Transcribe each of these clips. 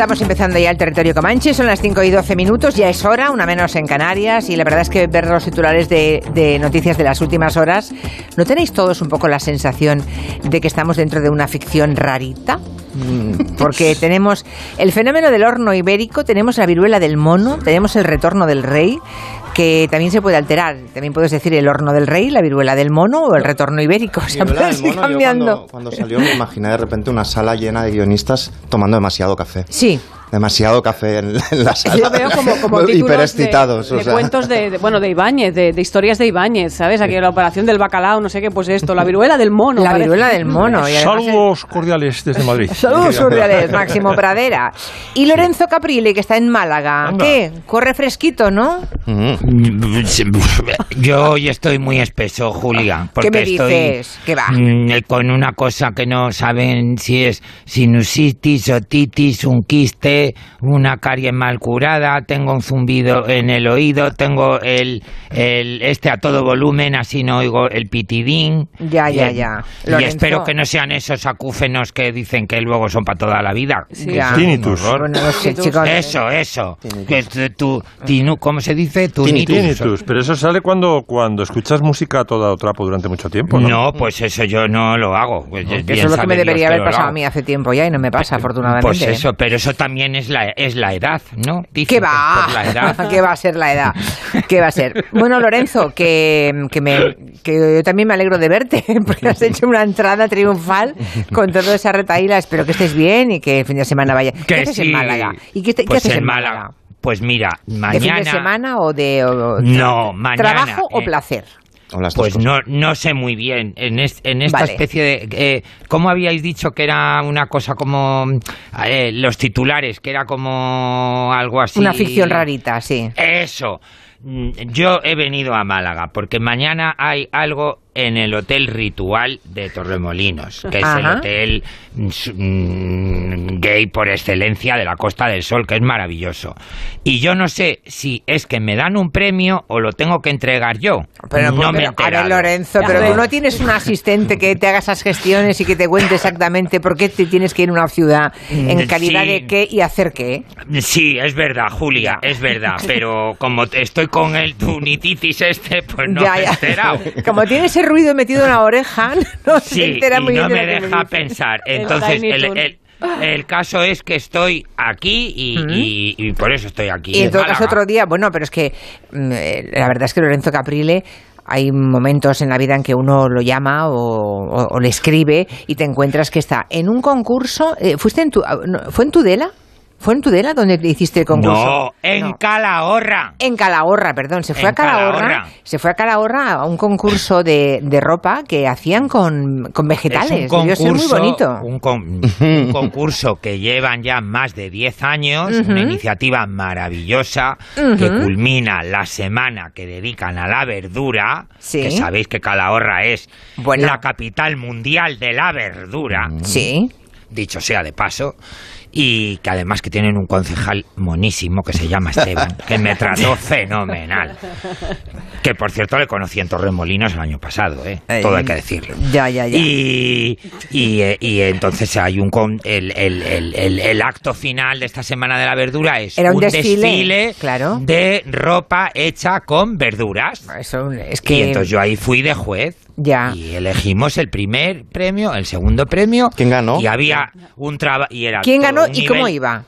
Estamos empezando ya el territorio Comanche, son las 5 y 12 minutos, ya es hora, una menos en Canarias, y la verdad es que ver los titulares de, de, noticias de las últimas horas, ¿no tenéis todos un poco la sensación de que estamos dentro de una ficción rarita? Mm, porque tenemos el fenómeno del horno ibérico, tenemos la viruela del mono, tenemos el retorno del rey, que también se puede alterar. También puedes decir el horno del rey, la viruela del mono o el retorno ibérico. O sea, puedes ir cambiando. Cuando, cuando, salió me imaginé de repente una sala llena de guionistas tomando demasiado café. Sí. Demasiado café en, en la sala. Yo veo como, como hiperexcitados. De, o de sea. cuentos de, de, bueno, de Ibáñez, de, de, historias de Ibáñez, ¿sabes? Aquí la operación del bacalao, no sé qué, pues esto, la viruela del mono. La parece. viruela del mono. Y Saludos cordiales desde Madrid. Saludos cordiales, Máximo Pradera. Y Lorenzo Caprile, que está en Málaga. Anda. ¿Qué? Corre fresquito, ¿no? Yo hoy estoy muy espeso, Julia. ¿Qué Porque me estoy dices? ¿Qué va? mm, con una cosa que no saben si es sinusitis, otitis, un quiste, una carie mal curada, tengo un zumbido en el oído, tengo el, el este a todo volumen, así no oigo el pitidín. Ya, ya, Y- ya. Y Lorenzo. espero que no sean esos acúfenos que dicen que luego son para toda la vida. Sí. Tinnitus. Bueno, no sé, chicos. Eso, eso. Que tu, tu- tinu- ¿Cómo se dice? Tunitus. Tinnitus, pero eso sale cuando, cuando escuchas música a toda trapo durante mucho tiempo, ¿no? No, pues eso yo no lo hago. Pues bien eso es lo que me debería haber no pasado a mí hace tiempo ya y no me pasa, afortunadamente. Pues eso, pero eso también es la, es la edad, ¿no? Dicen ¿Qué que va? por la edad. ¿Qué va a ser la edad? ¿Qué va a ser? Bueno, Lorenzo, que, que, me, que yo también me alegro de verte, porque has hecho una entrada triunfal con toda esa retaíla. Espero que estés bien y que el fin de semana vaya. ¿Qué haces sí. en Málaga? ¿Y qué, te- qué Pues haces en Málaga. Pues mira, mañana. ¿De fin de semana o de o- No, mañana, trabajo o eh, placer? O las dos Pues no, no sé muy bien. En, es- en esta Vale. especie de. Eh, ¿Cómo habíais dicho que era una cosa como. eh, los titulares, que era como algo así. Una ficción rarita, sí. Eso. Mm, Yo he venido a Málaga porque mañana hay algo en el Hotel Ritual de Torremolinos, que es el hotel mm, gay por excelencia de la Costa del Sol, que es maravilloso. Y yo no sé si es que me dan un premio o lo tengo que entregar yo. Pero, no me pero, a ver. Lorenzo, pero tú no tienes un asistente que te haga esas gestiones y que te cuente exactamente por qué te tienes que ir a una ciudad en Mm, calidad sí. de qué y hacer qué. Sí, es verdad, Julia, es verdad, pero como te- estoy con el tunititis este, pues no Ya, me he ya. enterado. Como tiene ese ruido metido en la oreja, no se Sí, entera y muy no bien de me deja pensar. Entonces, el, el- el caso es que estoy aquí y, y- y por eso estoy aquí. Y en todo Málaga. caso otro día, bueno, pero es que mm, eh, la verdad es que Lorenzo Caprile hay momentos en la vida en que uno lo llama o, o- o le escribe y te encuentras que está en un concurso. eh, ¿Fuiste en tu, ah, no, ¿Fue en Tudela? ¿Fue en Tudela donde hiciste el concurso? No, en No. Calahorra. En Calahorra, perdón, se fue En a Calahorra, Calahorra. se fue a Calahorra a un concurso de, de ropa que hacían con, con vegetales. Es un ser muy concurso, bonito. Un, con- un concurso que llevan ya más de 10 años, una iniciativa maravillosa que culmina la semana que dedican a la verdura, Sí. que sabéis que Calahorra es Bueno. la capital mundial de la verdura, Sí. dicho sea de paso, y que además que tienen un concejal monísimo que se llama Esteban, que me trató fenomenal. Que por cierto le conocí en Torremolinos el año pasado, ¿eh? Eh, todo hay que decirlo. Ya, ya, ya. Y, y, eh, y entonces hay un con- el, el- el- el- acto final de esta semana de la verdura es Era un desfile, claro. de ropa hecha con verduras. Eso es Y que entonces yo ahí fui de juez Ya. y elegimos el primer premio, el segundo premio. ¿Quién ganó? Y había un trabajo ¿Quién ganó y cómo iba?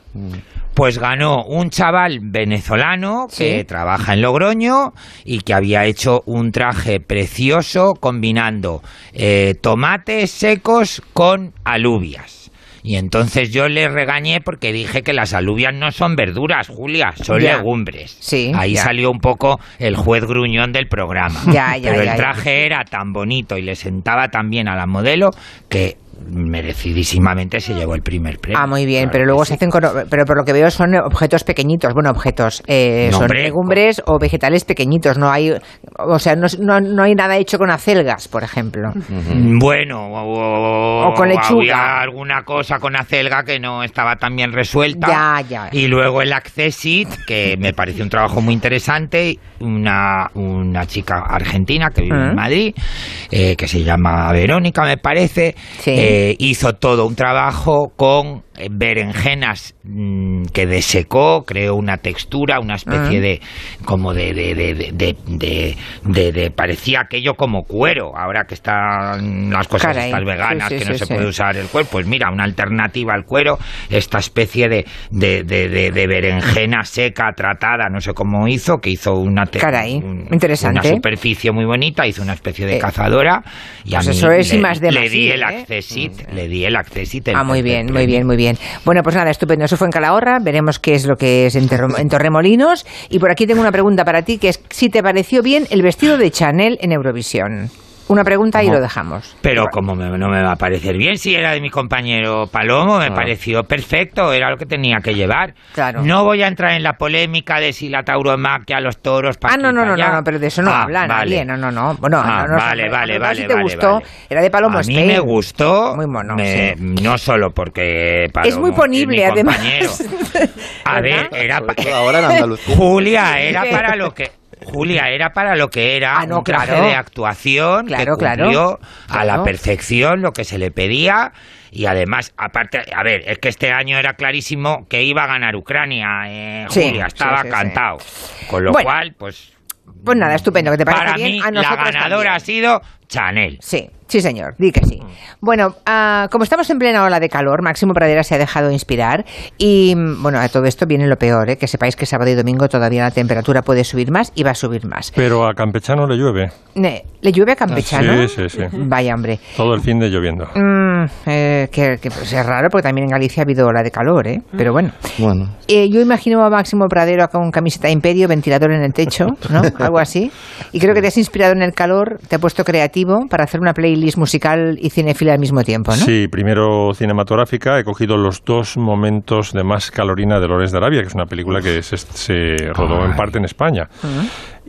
Pues ganó un chaval venezolano que Sí. trabaja en Logroño y que había hecho un traje precioso combinando eh, tomates secos con alubias. Y entonces yo le regañé porque dije que las alubias no son verduras, Julia, son Ya. legumbres. Sí, Ahí ya. salió un poco el juez gruñón del programa. Ya, ya, Pero el traje era tan bonito y le sentaba tan bien a la modelo que merecidísimamente se llevó el primer premio. Ah, muy bien, Claro pero luego sí. se hacen con, pero por lo que veo son objetos pequeñitos, bueno, objetos, eh, No, son hombre. legumbres o vegetales pequeñitos, no hay, o sea, no, no, no hay nada hecho con acelgas, por ejemplo. Bueno, o, O con lechuga. había alguna cosa con acelga que no estaba tan bien resuelta. Ya, ya. Y luego el Accessit, que me pareció un trabajo muy interesante. Una, una chica argentina que vive Ah. en Madrid, eh, que se llama Verónica, me parece, Sí. eh, hizo todo un trabajo con eh, berenjenas mm, que desecó, creó una textura, una especie Ah. de como de de, de, de, de, de- de- de- parecía aquello como cuero, ahora que están las cosas Caray. estas veganas Sí, sí, que no sí, se puede usar el cuero, pues mira, una alternativa al cuero, esta especie de, de, de, de- de berenjena seca tratada, no sé cómo hizo, que hizo una Caray, un- interesante. una superficie muy bonita, hizo una especie de Eh, cazadora y a pues mí eso es le, más de le más, di el ¿eh? le di el accesit. el Ah, muy bien, muy bien, muy bien. Bueno, pues nada, estupendo. Eso fue en Calahorra. Veremos qué es lo que es en, en Torremolinos. Y por aquí tengo una pregunta para ti, que es si te pareció bien el vestido de Chanel en Eurovisión. Una pregunta y lo dejamos. Pero como me- no me va a parecer bien si era de mi compañero Palomo, me pareció perfecto, era lo que tenía que llevar. Claro. No voy a entrar en la polémica de si la tauromaquia, los toros, Ah, no, no, no, no, no, pero de eso no Ah, habla vale. nadie. No, no, no. Bueno, Ah, no, no, vale, no, vale, vale, si te vale, gustó. vale. Era de Palomo A mí Spain. me gustó. Muy mono, me- sí. No solo porque Palomo Es muy ponible, mi además. compañero. A ver, era ahora en Andalucía. Julia era para lo que Julia era para lo que era Ah, no, un traje claro. de actuación Claro, que claro. cumplió a la perfección lo que se le pedía y además aparte a ver es que este año era clarísimo que iba a ganar Ucrania eh, Sí, Julia estaba sí, sí. cantado con lo Bueno. cual pues Pues nada, estupendo. ¿Que te parece para bien? mí A la ganadora también. ha sido Chanel Sí, sí, señor, di que sí. Bueno, ah, como estamos en plena ola de calor, Máximo Pradera se ha dejado inspirar y, mm, bueno, a todo esto viene lo peor, ¿eh? que sepáis que sábado y domingo todavía la temperatura puede subir más y va a subir más. Pero a Campechano le llueve. Ne- ¿Le llueve a Campechano? Sí, sí, sí. Vaya, hombre. Todo el fin de lloviendo. Mm, eh, que, que, pues, es raro porque también en Galicia ha habido ola de calor, ¿eh? Pero bueno. Bueno, Eh, yo imagino a Máximo Pradero con camiseta de imperio, ventilador en el techo, ¿no? Algo así. Y creo que te has inspirado en el calor, te ha puesto creativo para hacer una playlist musical y cinefila al mismo tiempo, ¿no? Sí, primero cinematográfica. He cogido los dos momentos de más calorina de Lores de Arabia, que es una película que se, se rodó en parte en España.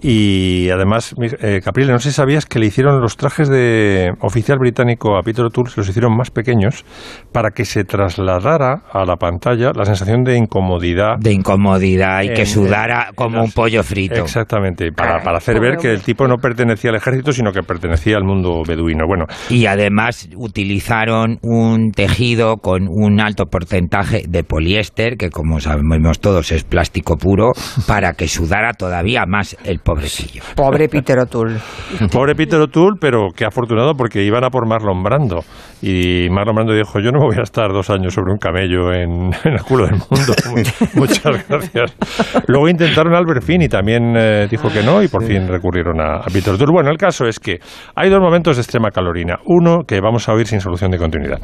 Y además, mi- eh, Caprile, no sé si sabías que le hicieron los trajes de oficial británico a Peter O'Toole, se los hicieron más pequeños para que se trasladara a la pantalla la sensación de incomodidad. de incomodidad y que sudara en como las- un pollo frito Exactamente, para, para hacer ver que el tipo no pertenecía al ejército, sino que pertenecía al mundo beduino. Bueno, Y además utilizaron un tejido con un alto porcentaje de poliéster, que como sabemos todos es plástico puro, para que sudara todavía más el pobrecillo. Pobre Peter O'Toole. Pobre Peter O'Toole, pero qué afortunado porque iban a por Marlon Brando. Y Marlon Brando dijo, yo no me voy a estar dos años sobre un camello en, en el culo del mundo. Mu- Muchas gracias. Luego intentaron Albert Finn y también eh, dijo que no y por fin recurrieron a, a Peter O'Toole. Bueno, el caso es que hay dos momentos de extrema calorina. Uno que vamos a oír sin solución de continuidad.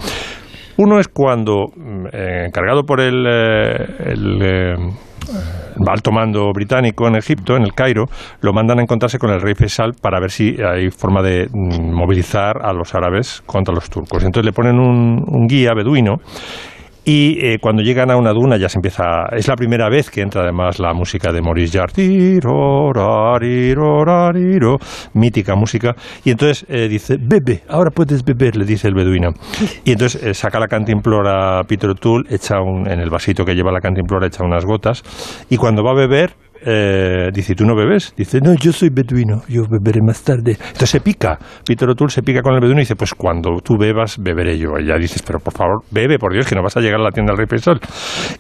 Uno es cuando, mm, eh, encargado por el, eh, el, eh, alto mando británico en Egipto, en el Cairo, lo mandan a encontrarse con el rey Faisal para ver si hay forma de mm, movilizar a los árabes contra los turcos. Entonces le ponen un guía beduino y eh, cuando llegan a una duna ya se empieza, es la primera vez que entra además la música de Maurice Jarre, mítica música, y entonces eh, dice, bebe, ahora puedes beber, le dice el beduino. Y entonces eh, saca la cantimplora Peter O'Toole, echa un, en el vasito que lleva la cantimplora, echa unas gotas, y cuando va a beber, eh, dice, ¿tú no bebes? Dice, no, yo soy beduino, yo beberé más tarde. Entonces se pica. Peter O'Toole se pica con el beduino y dice, pues cuando tú bebas, beberé yo. Y ya dices, pero por favor, bebe, por Dios, que no vas a llegar a la tienda del Rey Faisal.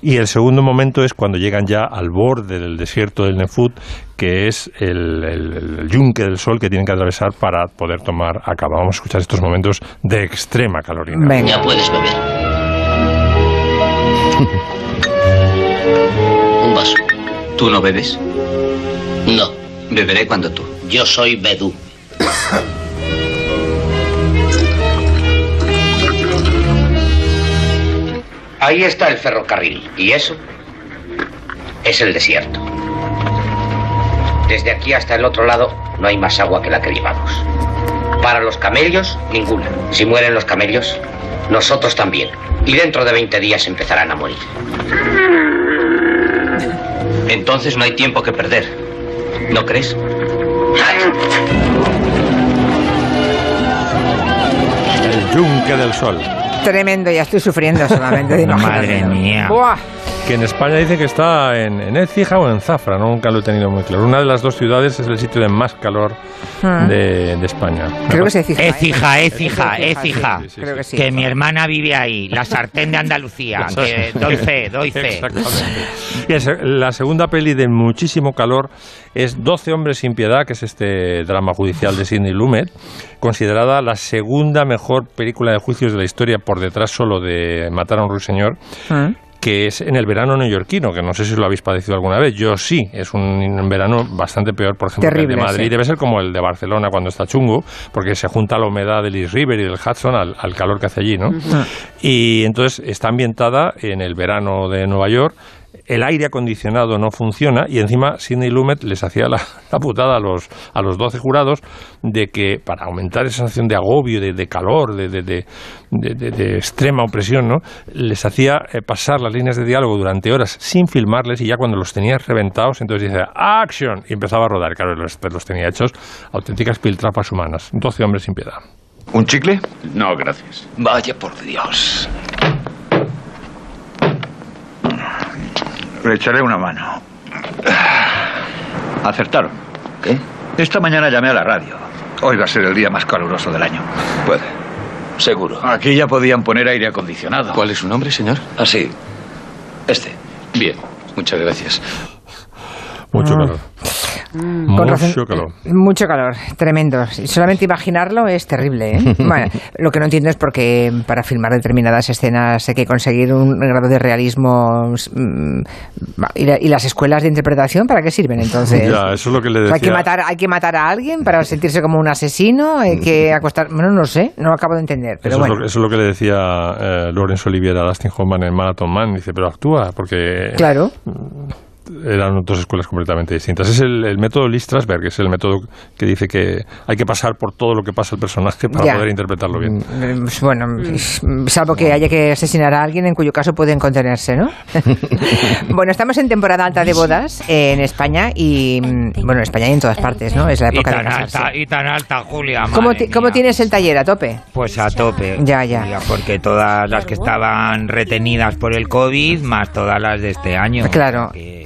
Y el segundo momento es cuando llegan ya al borde del desierto del Nefut, que es el, el, el yunque del sol que tienen que atravesar para poder tomar acaba. Vamos a escuchar estos momentos de extrema calorina. Venga. Ya puedes beber. ¿Tú no bebes? No, Beberé cuando tú. yo soy Bedú. Ahí está el ferrocarril. ¿Y eso? Es el desierto. Desde aquí hasta el otro lado no hay más agua que la que llevamos. Para los camellos, ninguna. Si mueren los camellos, nosotros también. Y dentro de 20 días empezarán a morir. Entonces no hay tiempo que perder. ¿No crees? El yunque del sol. Tremendo, ya estoy sufriendo solamente de. Madre mía. Buah. Que en España dice que está en, en Écija o en Zafra, ¿no? nunca lo he tenido muy claro. Una de las dos ciudades es el sitio de más calor Ah. de, de España. Creo que se Écija. ¿eh? Écija, Écija, Écija. Sí, sí, Creo que sí. Que mi hermana vive ahí, la sartén de Andalucía. que doy fe, doy fe. Exactamente. La segunda peli de muchísimo calor es 12 hombres sin piedad, que es este drama judicial de Sidney Lumet, considerada la segunda mejor película de juicios de la historia por detrás solo de Matar a un ruiseñor. Mm. Que es en el verano neoyorquino, que no sé si lo habéis padecido alguna vez. Yo sí, es un verano bastante peor, por ejemplo, que el de Madrid. sí. Debe ser como el de Barcelona cuando está chungo, porque se junta la humedad del East River y del Hudson al, al calor que hace allí, ¿no? Y entonces está ambientada en el verano de Nueva York. El aire acondicionado no funciona y encima Sidney Lumet les hacía la, la putada a los, a los 12 jurados de que para aumentar esa sensación de agobio, de, de calor, de, de- de- de- de- de extrema opresión, ¿no? les hacía eh, pasar las líneas de diálogo durante horas sin filmarles y ya cuando los tenía reventados, entonces dice ¡Action! y empezaba a rodar. Claro, los, los tenía hechos auténticas piltrafas humanas. 12 hombres sin piedad. ¿Un chicle? No, gracias. Vaya por Dios. Le echaré una mano. Acertaron. ¿Qué? Esta mañana llamé a la radio. Hoy va a ser el día más caluroso del año. Puede. Seguro. Aquí ya podían poner aire acondicionado. ¿Cuál es su nombre, señor? Ah, sí. Este. Bien. Muchas gracias. Mucho Ah. calor. Con Mucho razón- calor. Mucho calor, tremendo. Solamente imaginarlo es terrible. ¿eh? Bueno, lo que no entiendo es porque para filmar determinadas escenas hay que conseguir un grado de realismo. mm, ¿Y, la- y las escuelas de interpretación para qué sirven entonces? Ya, eso es lo que le decía. ¿Hay que, matar, ¿Hay que matar a alguien para sentirse como un asesino? ¿Hay que acostar.? Bueno, no sé, no lo acabo de entender. Pero eso, bueno. es lo, eso es lo que le decía eh, Laurence Olivier a Dustin Hoffman en Marathon Man. Dice, pero actúa, porque Claro. Eran dos escuelas completamente distintas. Es el, el método Lee Strasberg, es el método que dice que hay que pasar por todo lo que pasa el personaje para Ya. poder interpretarlo bien. Mm, pues Bueno, salvo que haya que asesinar a alguien, en cuyo caso pueden contenerse, ¿no? bueno, estamos en temporada alta de bodas en España y, mm, bueno, en España y en todas partes, ¿no? Es la Y época de tan, casarse. alta, y tan alta, Julia. ¿Cómo, ti- tienes el taller? ¿A tope? Pues a tope. Ya, ya. Julia, Porque todas las que estaban retenidas por el COVID, más todas las de este año. Claro. Que-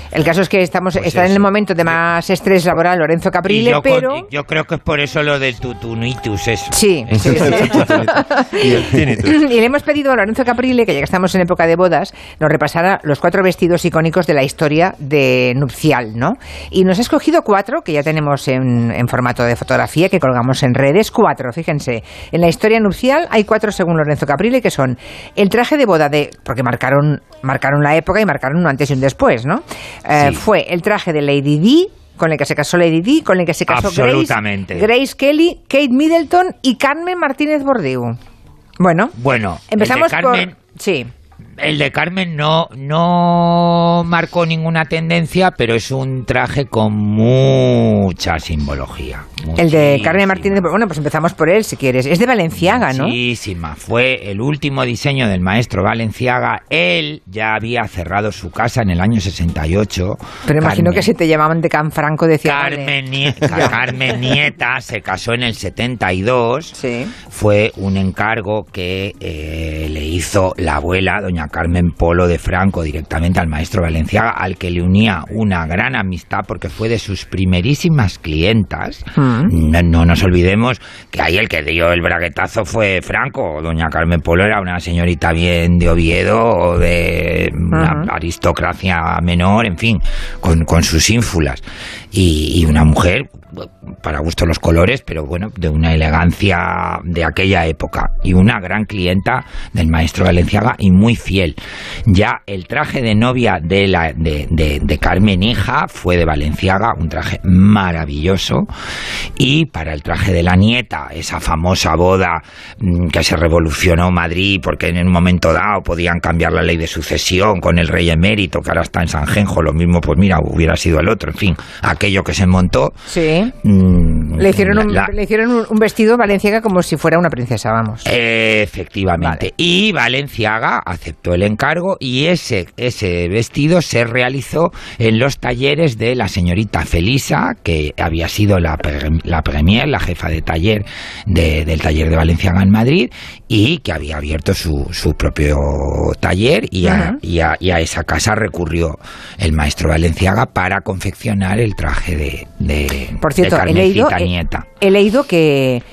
El caso es que estamos Pues está en el momento de más estrés laboral Lorenzo Y Caprile, yo, con- pero... yo creo que es por eso lo del tutunitus, eso. Sí, sí, sí. Y le hemos pedido a Lorenzo Caprile, que ya que estamos en época de bodas, nos repasara los cuatro vestidos icónicos de la historia de nupcial, ¿no? Y nos ha escogido cuatro, que ya tenemos en, en formato de fotografía, que colgamos en redes. Cuatro, fíjense. En la historia nupcial hay cuatro, según Lorenzo Caprile, que son el traje de boda de... porque marcaron, marcaron la época y marcaron un antes y un después, ¿no? Eh, Sí. Fue el traje de Lady Di, con el que se casó Lady Di, con el que se casó Absolutamente. Grace Kelly, Kate Middleton y Carmen Martínez Bordeaux. Bueno, Bueno, empezamos Carmen, por... Sí, el de Carmen no, no marcó ninguna tendencia, pero es un traje con mucha simbología. el de. Carmen Martínez... Bueno, pues empezamos por él, si quieres. Es de Valenciaga, ¿no? Muchísima. Fue el último diseño del maestro Valenciaga. Él ya había cerrado su casa en el año 68. Pero imagino Carmen- que si te llamaban de Canfranco decía... Carmen, Nie- Carmen Nieta se casó en el 72. Sí. Fue un encargo que eh, le hizo la abuela, doña Carmen Polo de Franco, directamente al maestro Valenciaga, al que le unía una gran amistad porque fue de sus primerísimas clientas. Mm. No, no nos olvidemos que ahí el que dio el braguetazo fue Franco. Doña Carmen Polo era una señorita bien de Oviedo o de una aristocracia menor, en fin, con, con sus ínfulas. Y, y una mujer, para gusto los colores, pero bueno, de una elegancia de aquella época. Y una gran clienta del maestro Valenciaga y muy fiel. Ya el traje de novia de, la, de, de- de Carmen Hija fue de Valenciaga, un traje maravilloso. Y para el traje de la nieta, esa famosa boda mm, que se revolucionó Madrid porque en un momento dado podían cambiar la ley de sucesión con el rey emérito que ahora está en San Genjo, lo mismo pues mira, hubiera sido el otro, en fin, aquello que se montó. Sí. mm, Le hicieron, un, la- le hicieron un, un vestido Valenciaga como si fuera una princesa, vamos. Efectivamente. Y Valenciaga aceptó el encargo y ese, ese vestido se realizó en los talleres de la señorita Felisa, que había sido la, la premier, la jefa de taller del taller de Valenciaga en Madrid, y que había abierto su, su propio taller y a, y, a, y a, esa casa recurrió el maestro Valenciaga para confeccionar el traje de, de, Por cierto, de he leído, he, Nieta. he leído que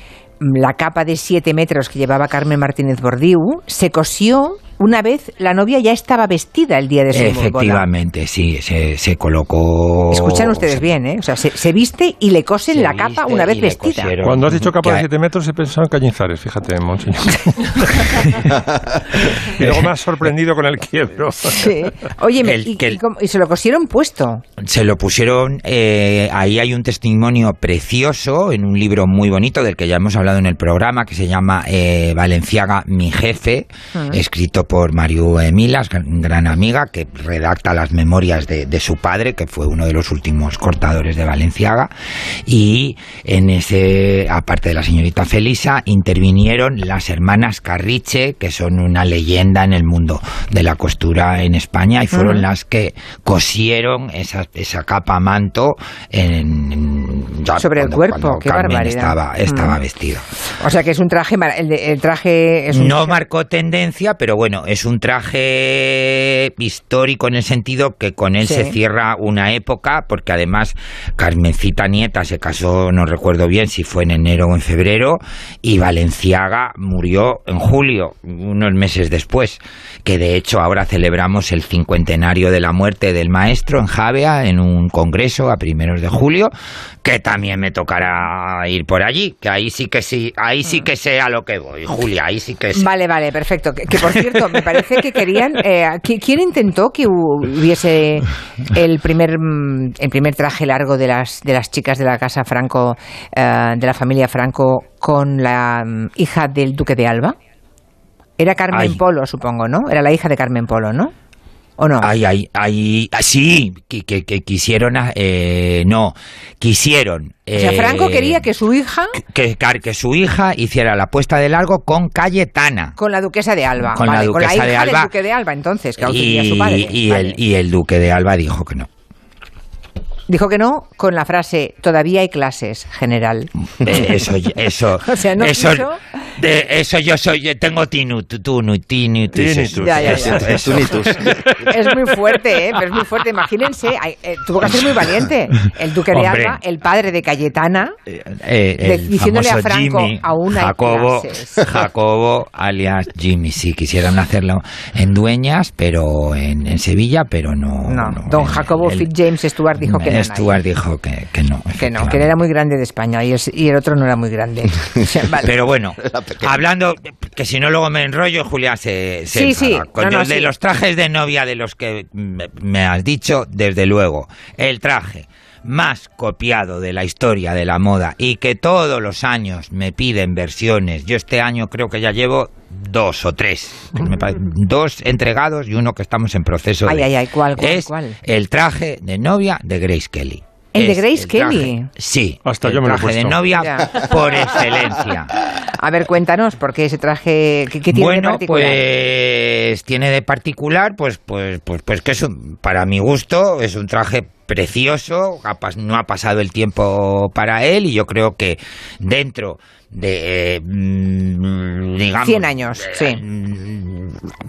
la capa de 7 metros que llevaba Carmen Martínez Bordiú se cosió una vez la novia ya estaba vestida el día de su Efectivamente, boda. sí, se, se, colocó... Escuchan ustedes se, bien, ¿eh? O sea, se, se, viste y le cosen la capa una vez vestida. Cuando has dicho capa de 7 metros he pensado en Cañizares, fíjate, Monseñor. y luego me has sorprendido con el quiebro. Sí. Oye, el, y, y, el, y, se lo cosieron puesto? Se lo pusieron, eh, ahí hay un testimonio precioso en un libro muy bonito del que ya hemos hablado en el programa, que se llama eh, Valenciaga, mi jefe, uh -huh. escrito por Mario Milas, gran amiga, que redacta las memorias de, de, su padre, que fue uno de los últimos cortadores de Valenciaga. Y en ese, aparte de la señorita Felisa, intervinieron las hermanas Carriche, que son una leyenda en el mundo de la costura en España, y fueron uh -huh. las que cosieron esa, esa capa manto en, en ya sobre cuando, el cuerpo. Qué Carmen barbaridad. estaba, estaba vestido. O sea que es un traje, el, el traje es un no marcó tendencia, pero bueno, es un traje histórico en el sentido que con él Sí. se cierra una época, porque además Carmencita Nieta se casó, no recuerdo bien si fue en enero o en febrero, y Valenciaga murió en julio, unos meses después, que de hecho ahora celebramos el cincuentenario de la muerte del maestro en Javea, en un congreso a primeros de julio, que también me tocará ir por allí, que ahí sí que sí, ahí sí que sé a lo que voy, Julia, ahí sí que sé. Vale, vale, perfecto. Que, que por cierto, me parece que querían. Eh, ¿Quién intentó que hubiese el primer mm, el primer traje largo de las de las chicas de la casa Franco, eh, de la familia Franco, con la um, hija del duque de Alba? Era Carmen Ay. Polo, supongo, ¿no? Era la hija de Carmen Polo, ¿no? ¿O no? Ay, ay, ay, ah, sí, que, que, que quisieron, eh, no, quisieron. o sea, Franco eh, quería que su hija... Que, que, que, su hija hiciera la puesta de largo con Cayetana. Con la duquesa de Alba. Con vale, la duquesa con la hija de Alba. del duque de Alba, entonces, que y, su padre. Y, vale. el, y el duque de Alba dijo que no. Dijo que no con la frase todavía hay clases, general. Eh, eso, eso, o sea, no eso, quiso... de, eso yo soy, tengo tinnitus, tinnitus, tinnitus. Ya, ya, ya. Es muy fuerte, ¿eh? Pero es muy fuerte. Imagínense, eh, tuvo que ser muy valiente. El duque de Hombre. Alba, el padre de Cayetana, Eh, el diciéndole a Franco, Jimmy, aún hay Jacobo, clases. Jacobo, alias Jimmy, sí, quisieran hacerlo en Dueñas, pero en, en Sevilla, pero no. No, don el- Jacobo el- Fitzjames Stuart dijo que no. Stuart dijo que, que no. Que no, que él era muy grande de España y el, y el otro no era muy grande. O sea, vale. Pero bueno, hablando, que si no luego me enrollo, Julia se, se Sí, sí, Con no, de sí. los trajes de novia de los que me, me has dicho, desde luego, el traje más copiado de la historia de la moda y que todos los años me piden versiones. Yo este año creo que ya llevo dos o tres, dos entregados y uno que estamos en proceso Ay, de. ay, ay, ¿cuál, cuál, es cuál? el traje de novia de Grace Kelly. ¿El de Grace traje- Kelly? Sí. Hasta el yo me lo he traje de puesto. novia Ya. por excelencia. A ver, cuéntanos, ¿por qué ese traje, qué, qué tiene de bueno, particular? pues tiene de particular, pues, pues, pues, pues que es un- para mi gusto es un traje precioso, no ha pasado el tiempo para él y yo creo que dentro de, eh, mm, digamos... 100 años, eh, sí. mm,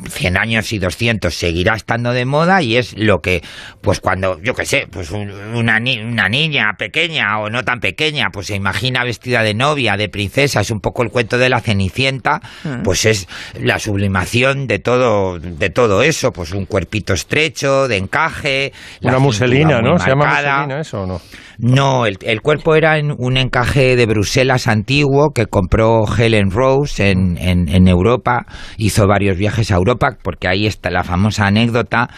100 años y 200 seguirá estando de moda y es lo que, pues cuando, yo qué sé, pues un- una, ni- una niña pequeña o no tan pequeña, pues se imagina vestida de novia, de princesa, es un poco el cuento de la Cenicienta, Mm. pues es la sublimación de todo, de todo eso, pues un cuerpito estrecho, de encaje, la Una muselina, ¿no? ¿Se llama muselina eso o no? No, el, el cuerpo era en un encaje de Bruselas antiguo que compró Helen Rose en, en, en Europa. Hizo varios viajes a Europa porque ahí está la famosa anécdota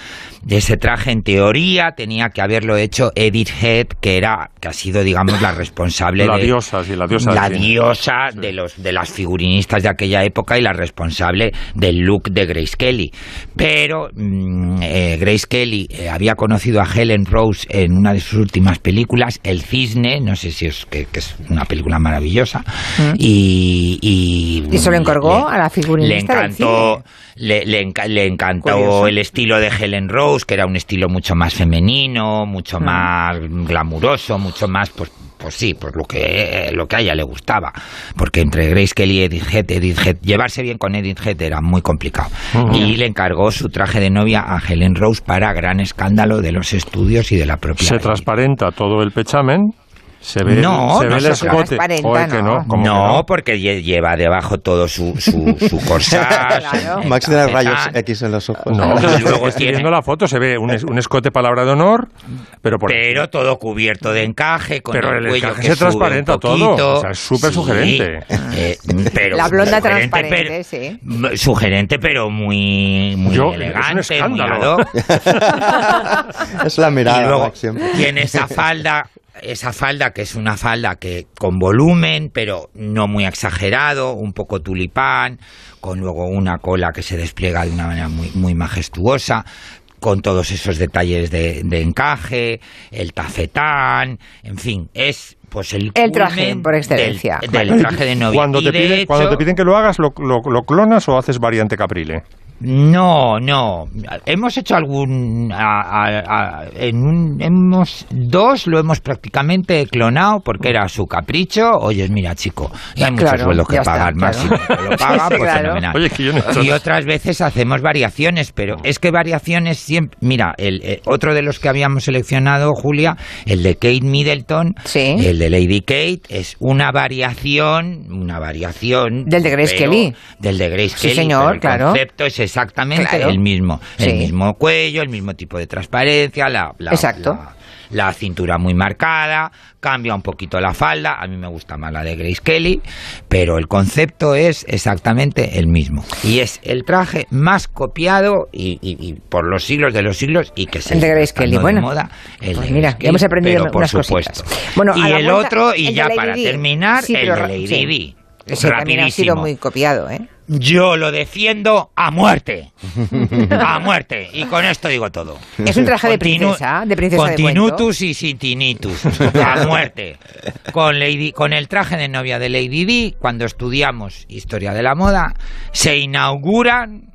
de ese traje. En teoría tenía que haberlo hecho Edith Head, que era que ha sido, digamos, la responsable La de diosa, sí, la diosa la cine. diosa de los de las figurinistas de aquella época y la responsable del look de Grace Kelly. Pero mm, eh, Grace Kelly eh, había conocido a Helen Rose en una de sus últimas películas, El Cisne, no sé si es que, que es una película maravillosa, y, y ¿Y se lo encargó a la figurinista Le del encantó, le, le enca- le encantó Curioso. el estilo de Helen Rose, que era un estilo mucho más femenino, mucho Mm. más glamuroso, mucho más, pues, pues sí, pues lo que, lo que a ella le gustaba. Porque entre Grace Kelly y Edith Head, Edith Head, llevarse bien con Edith Head era muy complicado. Y le encargó su traje de novia a Helen Rose para gran escándalo de los estudios y de la propia. Se transparenta todo el pechamen, se ve, No, se ve no el se escote. que no. no, ¿cómo que No, porque lle- lleva debajo todo su, su, su corsage. Claro. Max tiene rayos X en los ojos. No, Y luego luego estoy tiene- viendo la foto, se ve un, es- un escote palabra de honor, pero por Pero todo cubierto de encaje, con Pero el el cuello encaje que se transparenta un todo, o sea, es súper sugerente. eh, pero La blonda sugerente, transparente, pero- sí. Sugerente, pero muy, muy Yo- es un elegante, muy ad hoc. es la Y mirada, luego Max, siempre. tiene esa falda, esa falda que es una falda que con volumen, pero no muy exagerado, un poco tulipán, con luego una cola que se despliega de una manera muy, muy majestuosa con todos esos detalles de, de encaje, el tafetán, en fin, es pues el, El traje por excelencia. del, del traje de novia. Cuando Y te, de piden, cuando hecho- te piden que lo hagas, ¿lo, lo, lo clonas o haces variante caprile? No, no. Hemos hecho algún. a- a- a- en un- hemos dos lo hemos prácticamente clonado porque era su capricho. Oye, mira, chico, y hay muchos Claro, sueldos que pagar, claro. que lo paga, pues claro. fenomenal. Oye, que yo no he hecho Y otras veces hacemos variaciones, pero es que variaciones siempre. Mira, el, eh, otro de los que habíamos seleccionado, Julia, el de Kate Middleton, Sí. el de Lady Kate, es una variación, una variación. Del de Grace pero- Kelly. Del de Grace Sí, Kelly. señor, pero el claro. concepto es exactamente Claro. el mismo. Sí. El mismo cuello, el mismo tipo de transparencia, la, la- Exacto. la- la cintura muy marcada, cambia un poquito la falda, a mí me gusta más la de Grace Kelly, pero el concepto es exactamente el mismo. Y es el traje más copiado y, y- y por los siglos de los siglos y que se El de está Grace Kelly, estando de bueno. moda. el Pues de mira, hemos aprendido pero por unas supuesto. cositas. Bueno, y el vuelta, otro, y ya para terminar, Sí, el de Lady sí. Ese también ha sido muy copiado, ¿eh? Yo lo defiendo a muerte. A muerte. Y con esto digo todo. Es un traje de Continu- princesa, de princesa de Continutus y sintinitus. A muerte. Con, Lady, con el traje de novia de Lady Di, cuando estudiamos historia de la moda, se inauguran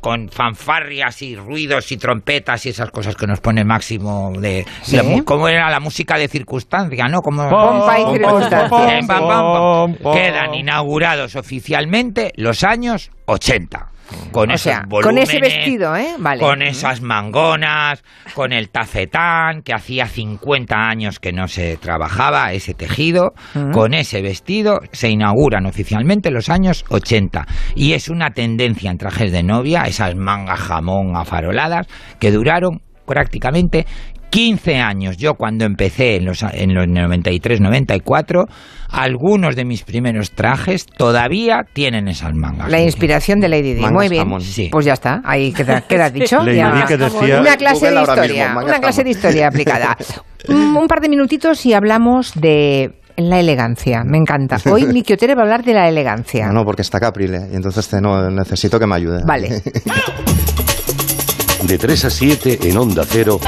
con fanfarrias y ruidos y trompetas y esas cosas que nos pone Máximo de... Sí. ¿Cómo era la música de circunstancia, no? Como, Pompa y circunstancia. Eh. Quedan inaugurados oficialmente los años 80. Con O esos sea, con ese vestido, ¿eh? Vale. Con esas mangonas, con el tafetán, que hacía 50 años que no se trabajaba ese tejido. Con ese vestido se inauguran oficialmente los años 80. Y es una tendencia en trajes de novia, esas mangas jamón afaroladas, que duraron prácticamente 15 años. Yo cuando empecé en los, en los 93-94, algunos de mis primeros trajes todavía tienen esas mangas. La inspiración de Lady Di. Muy bien. jamón. Sí. Pues ya está. Ahí queda, queda dicho. Lady Ya. Que decía- Una clase de historia. mismo, una clase jamón. de historia aplicada. un, un par de minutitos y hablamos de la elegancia. Me encanta. Hoy Miki Otero va a hablar de la elegancia. No, no, porque está Caprile y entonces te- no, necesito que me ayude. Vale. De 3 a 7 en Onda Cero.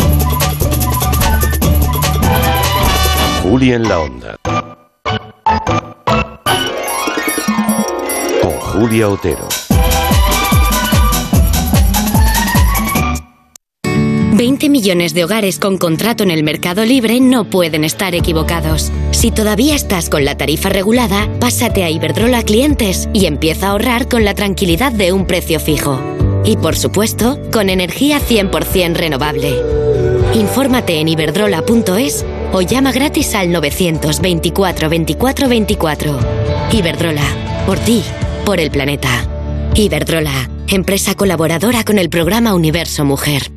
Juli en la Onda. Con Julia Otero. 20 millones de hogares con contrato en el mercado libre no pueden estar equivocados. Si todavía estás con la tarifa regulada, pásate a Iberdrola Clientes y empieza a ahorrar con la tranquilidad de un precio fijo. Y por supuesto, con energía 100% renovable. Infórmate en iberdrola.es o llama gratis al 924 24 24. Iberdrola, por ti, por el planeta. Iberdrola, empresa colaboradora con el programa Universo Mujer.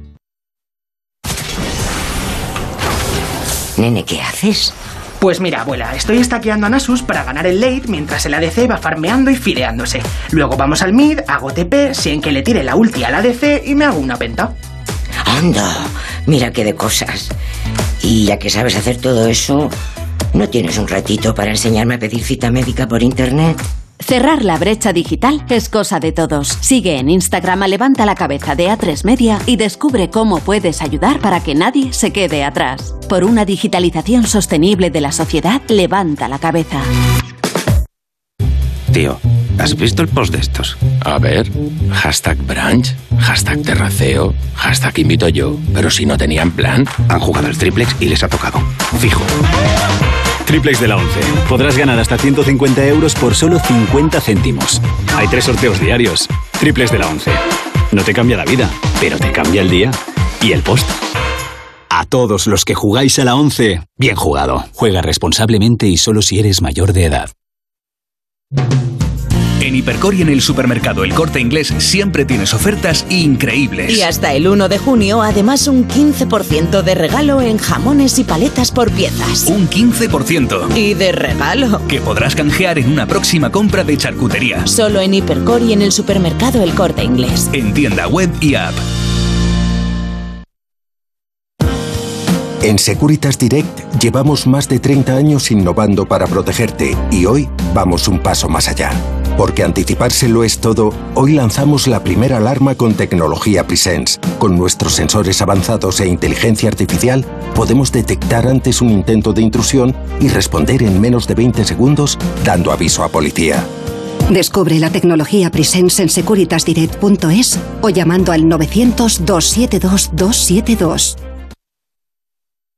Nene, ¿qué haces? Pues mira, abuela, estoy estaqueando a Nasus para ganar el late mientras el ADC va farmeando y fileándose. Luego vamos al mid, hago TP, sin que le tire la ulti al ADC y me hago una penta. Anda, mira qué de cosas. Y ya que sabes hacer todo eso, ¿no tienes un ratito para enseñarme a pedir cita médica por internet? Cerrar la brecha digital es cosa de todos. Sigue en Instagram a Levanta la Cabeza de A3 Media y descubre cómo puedes ayudar para que nadie se quede atrás. Por una digitalización sostenible de la sociedad, levanta la cabeza. Tío, ¿has visto el post de estos? A ver, hashtag brunch, hashtag terraceo, hashtag invito yo. Pero si no tenían plan, han jugado el triplex y les ha tocado. Fijo. Triplex de la 11. Podrás ganar hasta 150 euros por solo 50 céntimos. Hay tres sorteos diarios. Triplex de la 11. No te cambia la vida, pero te cambia el día y el post. A todos los que jugáis a la 11, bien jugado. Juega responsablemente y solo si eres mayor de edad. En Hipercor y en el supermercado El Corte Inglés siempre tienes ofertas increíbles. Y hasta el 1 de junio, además, un 15% de regalo en jamones y paletas por piezas. Un 15%. Y de regalo. Que podrás canjear en una próxima compra de charcutería. Solo en Hipercor y en el supermercado El Corte Inglés. En tienda web y app. En Securitas Direct llevamos más de 30 años innovando para protegerte y hoy vamos un paso más allá. Porque anticipárselo es todo, hoy lanzamos la primera alarma con tecnología Presence. Con nuestros sensores avanzados e inteligencia artificial, podemos detectar antes un intento de intrusión y responder en menos de 20 segundos, dando aviso a policía. Descubre la tecnología Presence en securitasdirect.es o llamando al 900-272-272.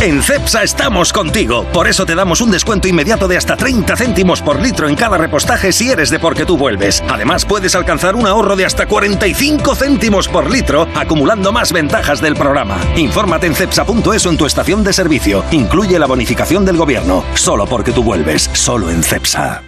En CEPSA estamos contigo. Por eso te damos un descuento inmediato de hasta 30 céntimos por litro en cada repostaje si eres de porque tú vuelves. Además, puedes alcanzar un ahorro de hasta 45 céntimos por litro, acumulando más ventajas del programa. Infórmate en cepsa.es o en tu estación de servicio. Incluye la bonificación del gobierno. Solo porque tú vuelves. Solo en CEPSA.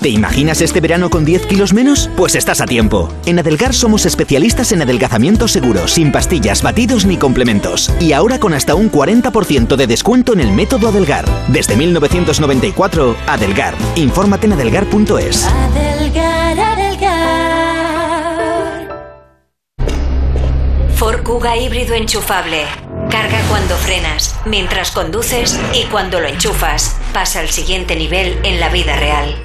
¿Te imaginas este verano con 10 kilos menos? Pues estás a tiempo. En Adelgar somos especialistas en adelgazamiento seguro, sin pastillas, batidos ni complementos. Y ahora con hasta un 40% de descuento en el método Adelgar. Desde 1994, Adelgar. Infórmate en adelgar.es. Adelgar, Adelgar. Ford Kuga híbrido enchufable. Carga cuando frenas, mientras conduces y cuando lo enchufas. Pasa al siguiente nivel en la vida real.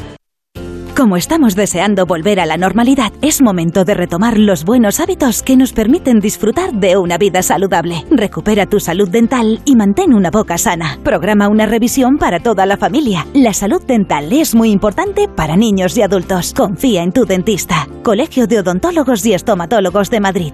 Como estamos deseando volver a la normalidad, es momento de retomar los buenos hábitos que nos permiten disfrutar de una vida saludable. Recupera tu salud dental y mantén una boca sana. Programa una revisión para toda la familia. La salud dental es muy importante para niños y adultos. Confía en tu dentista. Colegio de Odontólogos y Estomatólogos de Madrid.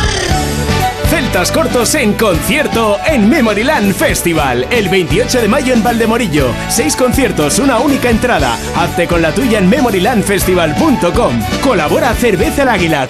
Celtas Cortos en concierto en Memoryland Festival el 28 de mayo en Valdemorillo. Seis conciertos, una única entrada. Hazte con la tuya en memorylandfestival.com. Colabora Cerveza el Águila.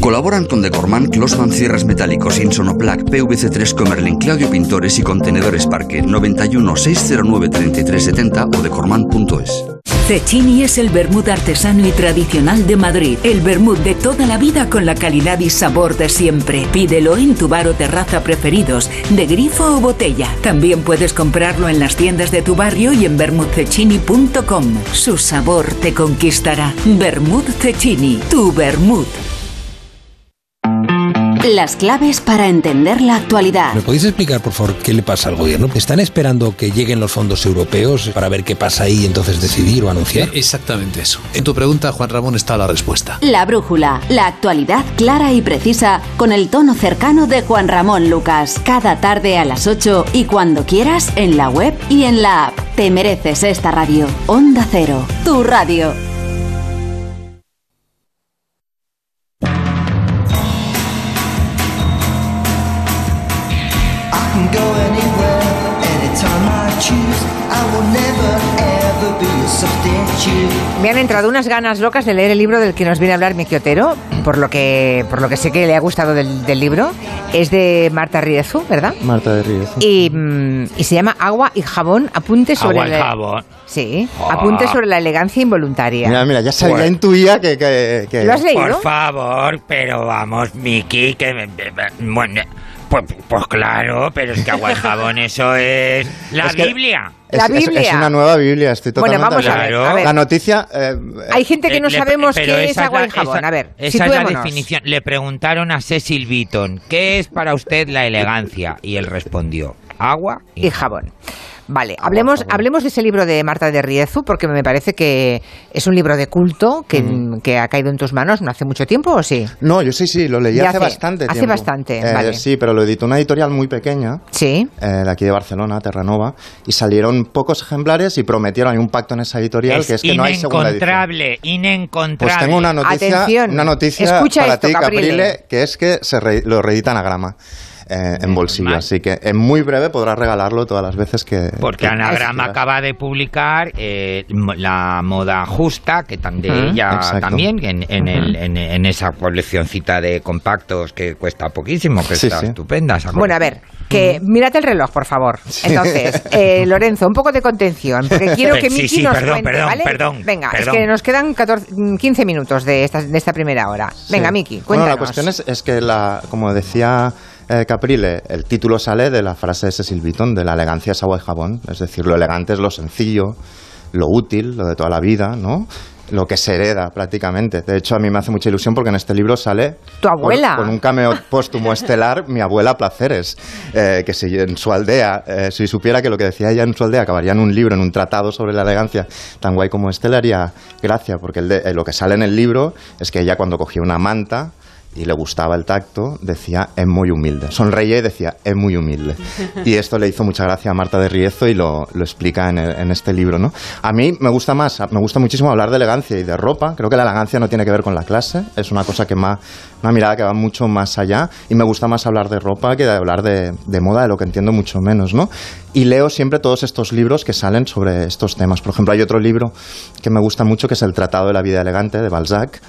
Colaboran con Decorman, Closman Cierres Metálicos, Insonoplac, PVC3 Comerlin, Claudio Pintores y Contenedores Parque 91 609 3370 o decorman.es. Cecchini es el vermut artesano y tradicional de Madrid. El vermut de toda la vida con la calidad y sabor de siempre. Pídelo en tu bar o terraza preferidos, de grifo o botella. También puedes comprarlo en las tiendas de tu barrio y en vermutcecchini.com. Su sabor te conquistará. Vermut Cecchini, tu vermut. Las claves para entender la actualidad. ¿Me podéis explicar, por favor, qué le pasa al gobierno? ¿Están esperando que lleguen los fondos europeos para ver qué pasa ahí y entonces decidir o anunciar? Exactamente eso. En tu pregunta, Juan Ramón, está la respuesta. La brújula, la actualidad clara y precisa con el tono cercano de Juan Ramón Lucas. Cada tarde a las 8 y cuando quieras en la web y en la app. Te mereces esta radio. Onda Cero, tu radio. Me han entrado unas ganas locas de leer el libro del que nos viene a hablar Miki Otero, por lo que, por lo que sé que le ha gustado del, del libro. Es de Marta Riezu, ¿verdad? Marta de Riezu. Y, mm, y se llama Agua y Jabón, apunte sobre Agua y la- jabón. Sí, apunte sobre la elegancia involuntaria. Mira, mira, ya sabía, Pues- intuía que... que, que- ¿Lo has leído? Por favor, pero vamos, Miki, que... Bueno, pues, pues claro, pero es que agua y jabón, eso es la Es que- Biblia. Es, es- es una nueva Biblia, estoy Bueno, totalmente vamos a ver, acuerdo. a ver. La noticia... eh, Hay gente que no Eh, le- sabemos qué es agua y la- jabón. esa- A ver, Esa es la definición. Le preguntaron a Cecil Beaton, ¿qué es para usted la elegancia? Y él respondió, agua y jabón. Vale, hablemos, hablemos de ese libro de Marta de Riezu, porque me parece que es un libro de culto que, que ha caído en tus manos no hace mucho tiempo, ¿o sí? No, yo sí, sí, lo leí hace, hace- bastante hace tiempo. bastante, Eh, vale. Sí, pero lo editó una editorial muy pequeña. Sí. eh, de aquí de Barcelona, Terranova, y salieron pocos ejemplares y prometieron, hay un pacto en esa editorial, que es que no hay segunda edición. inencontrable, inencontrable. Pues tengo una noticia, una noticia Escucha para esto, ti, Caprile. Caprile, que es que se re- lo reeditan a grama. Eh, en bolsillo, así que en muy breve podrás regalarlo todas las veces que Porque que Anagrama quieras. acaba de publicar eh, la moda justa, que tan de Ujú. ella Exacto. también, en, en, Ujú. el- en- en esa coleccioncita de compactos que cuesta poquísimo, que Sí, está sí. estupenda. esa Bueno, a ver, que mírate el reloj, por favor. Entonces, eh, Lorenzo, un poco de contención, porque quiero que Miki sí, nos perdón, cuente, perdón, ¿vale? perdón, Venga, perdón. es que nos quedan 14, mm, 15 minutos de esta, de esta primera hora. Venga, Sí. Miki, Bueno, cuéntanos. la cuestión es, es que, la, como decía eh, Caprile, el título sale de la frase de Cecil Beaton, de la elegancia es agua y jabón. Es decir, lo elegante es lo sencillo, lo útil, lo de toda la vida, ¿no? Lo que se hereda prácticamente. De hecho, a mí me hace mucha ilusión porque en este libro sale. Tu abuela. Con, con un cameo póstumo estelar, mi abuela Placeres, eh, que si en su aldea, eh, si supiera que lo que decía ella en su aldea acabaría en un libro, en un tratado sobre la elegancia tan guay como este, le haría gracia, porque el de- eh, lo que sale en el libro es que ella cuando cogía una manta y le gustaba el tacto, decía, es muy humilde. Sonreía y decía, es muy humilde. Y esto le hizo mucha gracia a Marta de Riezo y lo, lo explica en, el- en este libro, ¿no? A mí me gusta más, me gusta muchísimo hablar de elegancia y de ropa. Creo que la elegancia no tiene que ver con la clase, es una cosa que más, una mirada que va mucho más allá. Y me gusta más hablar de ropa que de hablar de, de moda, de lo que entiendo mucho menos, ¿no? Y leo siempre todos estos libros que salen sobre estos temas. Por ejemplo, hay otro libro que me gusta mucho que es El Tratado de la Vida Elegante de Balzac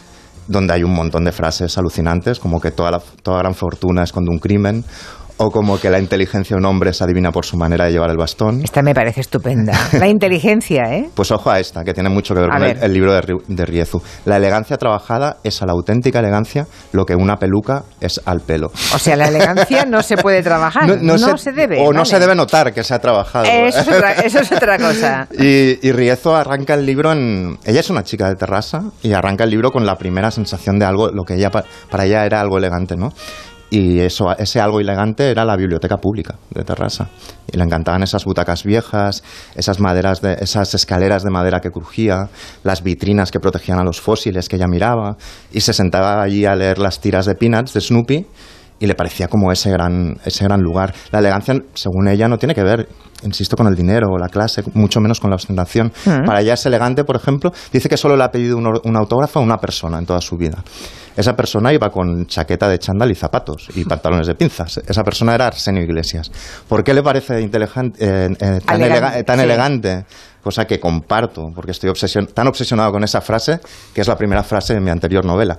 donde hay un montón de frases alucinantes, como que toda, la- toda gran fortuna esconde un crimen, o como que la inteligencia de un hombre se adivina por su manera de llevar el bastón. Esta me parece estupenda. La inteligencia, ¿eh? Pues ojo a esta, que tiene mucho que ver A con el, ver. el libro de, de Riezu. La elegancia trabajada es a la auténtica elegancia lo que una peluca es al pelo. O sea, la elegancia no se puede trabajar. No, se, debe. O no vale. se debe notar que se ha trabajado. Eso es otra, eso es otra cosa. Y, y Riezo arranca el libro en... Ella es una chica de terraza y arranca el libro con la primera sensación de algo, lo que ella pa- para ella era algo elegante, ¿no? Y eso, ese algo elegante era la biblioteca pública de Terrassa. Y le encantaban esas butacas viejas, esas maderas de, esas escaleras de madera que crujía, las vitrinas que protegían a los fósiles que ella miraba, y se sentaba allí a leer las tiras de Peanuts de Snoopy y le parecía como ese gran, ese gran lugar. La elegancia, según ella, no tiene que ver, insisto, con el dinero o la clase, mucho menos con la ostentación. Mm. Para ella es elegante, por ejemplo, dice que solo le ha pedido un, un autógrafo a una persona en toda su vida. Esa persona iba con chaqueta de chándal y zapatos y pantalones de pinzas. Esa persona era Arsenio Iglesias. ¿Por qué le parece eh, eh, tan, sí. elegante? Cosa que comparto, porque estoy obsesion- tan obsesionado con esa frase, que es la primera frase de mi anterior novela.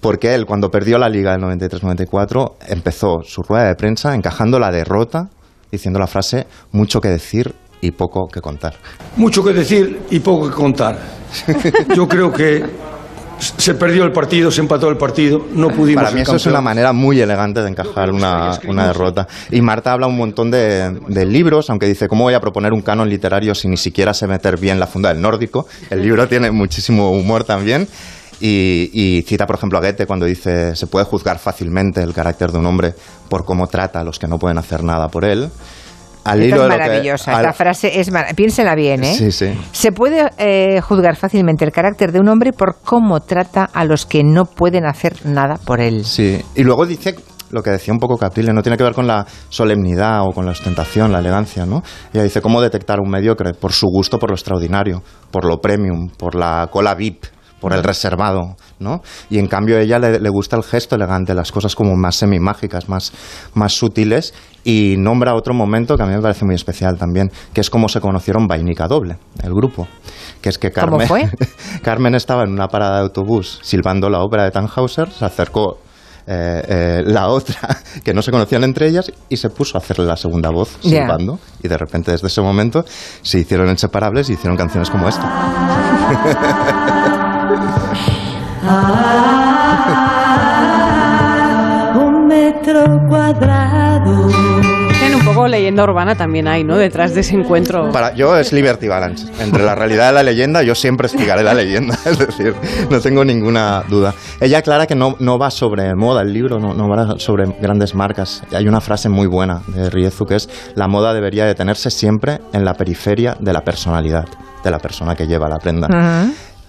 Porque él, cuando perdió la liga del 93-94, empezó su rueda de prensa encajando la derrota, diciendo la frase, mucho que decir y poco que contar. Mucho que decir y poco que contar. Yo creo que se perdió el partido, se empató el partido, no pudimos Para mí eso es una manera muy elegante de encajar una, una derrota. Y Marta habla un montón de, de libros, aunque dice, ¿cómo voy a proponer un canon literario si ni siquiera sé meter bien la funda del nórdico? El libro tiene muchísimo humor también. Y, y cita, por ejemplo, a Goethe cuando dice, se puede juzgar fácilmente el carácter de un hombre por cómo trata a los que no pueden hacer nada por él. Al Esta es que- maravillosa. al- Esta frase es mar- Piénsela bien, ¿eh? Sí, sí. Se puede eh, juzgar fácilmente el carácter de un hombre por cómo trata a los que no pueden hacer nada por él. Sí, y luego dice lo que decía un poco Caprile, no tiene que ver con la solemnidad o con la ostentación, la elegancia, ¿no? Ella dice cómo detectar a un mediocre por su gusto por lo extraordinario, por lo premium, por la cola VIP, por el reservado, ¿no? Y en cambio a ella le, le gusta el gesto elegante, las cosas como más semimágicas, más, más sutiles, y nombra otro momento que a mí me parece muy especial también, que es como se conocieron Vainica Doble, el grupo. Que es que ¿Cómo Carmen, fue? Carmen estaba en una parada de autobús silbando la ópera de Tannhauser, se acercó eh, eh, la otra, que no se conocían entre ellas, y se puso a hacerle la segunda voz Ya. silbando. Y de repente, desde ese momento, se hicieron inseparables y hicieron canciones como esta. Un metro cuadrado. En un poco leyenda urbana también hay, ¿no? Detrás de ese encuentro. Para, yo es Liberty Balance. Entre la realidad y la leyenda, yo siempre explicaré la leyenda. Es decir, no tengo ninguna duda. Ella aclara que no, no va sobre moda el libro, no, no va sobre grandes marcas. Hay una frase muy buena de Riezu que es: la moda debería detenerse siempre en la periferia de la personalidad de la persona que lleva la prenda.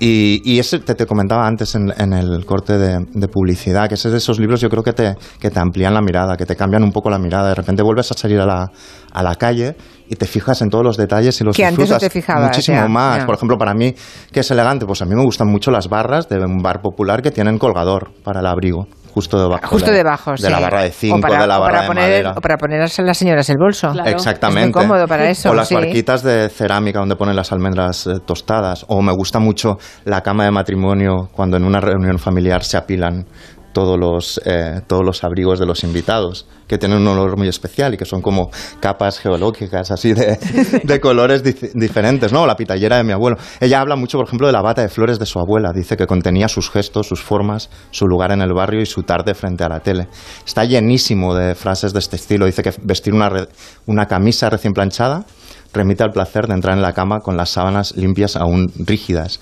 Y, y ese te, te comentaba antes en, en el corte de, de publicidad, que ese es de esos libros yo creo que te, que te amplían la mirada, que te cambian un poco la mirada. De repente vuelves a salir a la, a la calle y te fijas en todos los detalles y los Que antes no te fijabas, muchísimo ya, más. ya. Por ejemplo, para mí, que es elegante, pues a mí me gustan mucho las barras de un bar popular que tienen colgador para el abrigo. Justo debajo. Justo de, debajo, De sí. la barra de O cinco, para- de la o barra de poner, madera. O para ponerse las señoras el bolso. Exactamente. Es muy cómodo para eso. O las sí. barquitas de cerámica donde ponen las almendras eh, tostadas. O me gusta mucho la cama de matrimonio cuando en una reunión familiar se apilan todos los, eh, todos los abrigos de los invitados, que tienen un olor muy especial y que son como capas geológicas así de, de colores diferentes, ¿no? La pitallera de mi abuelo. Ella habla mucho, por ejemplo, de la bata de flores de su abuela. Dice que contenía sus gestos, sus formas, su lugar en el barrio y su tarde frente a la tele. Está llenísimo de frases de este estilo. Dice que vestir una, una camisa recién planchada remite al placer de entrar en la cama con las sábanas limpias aún rígidas.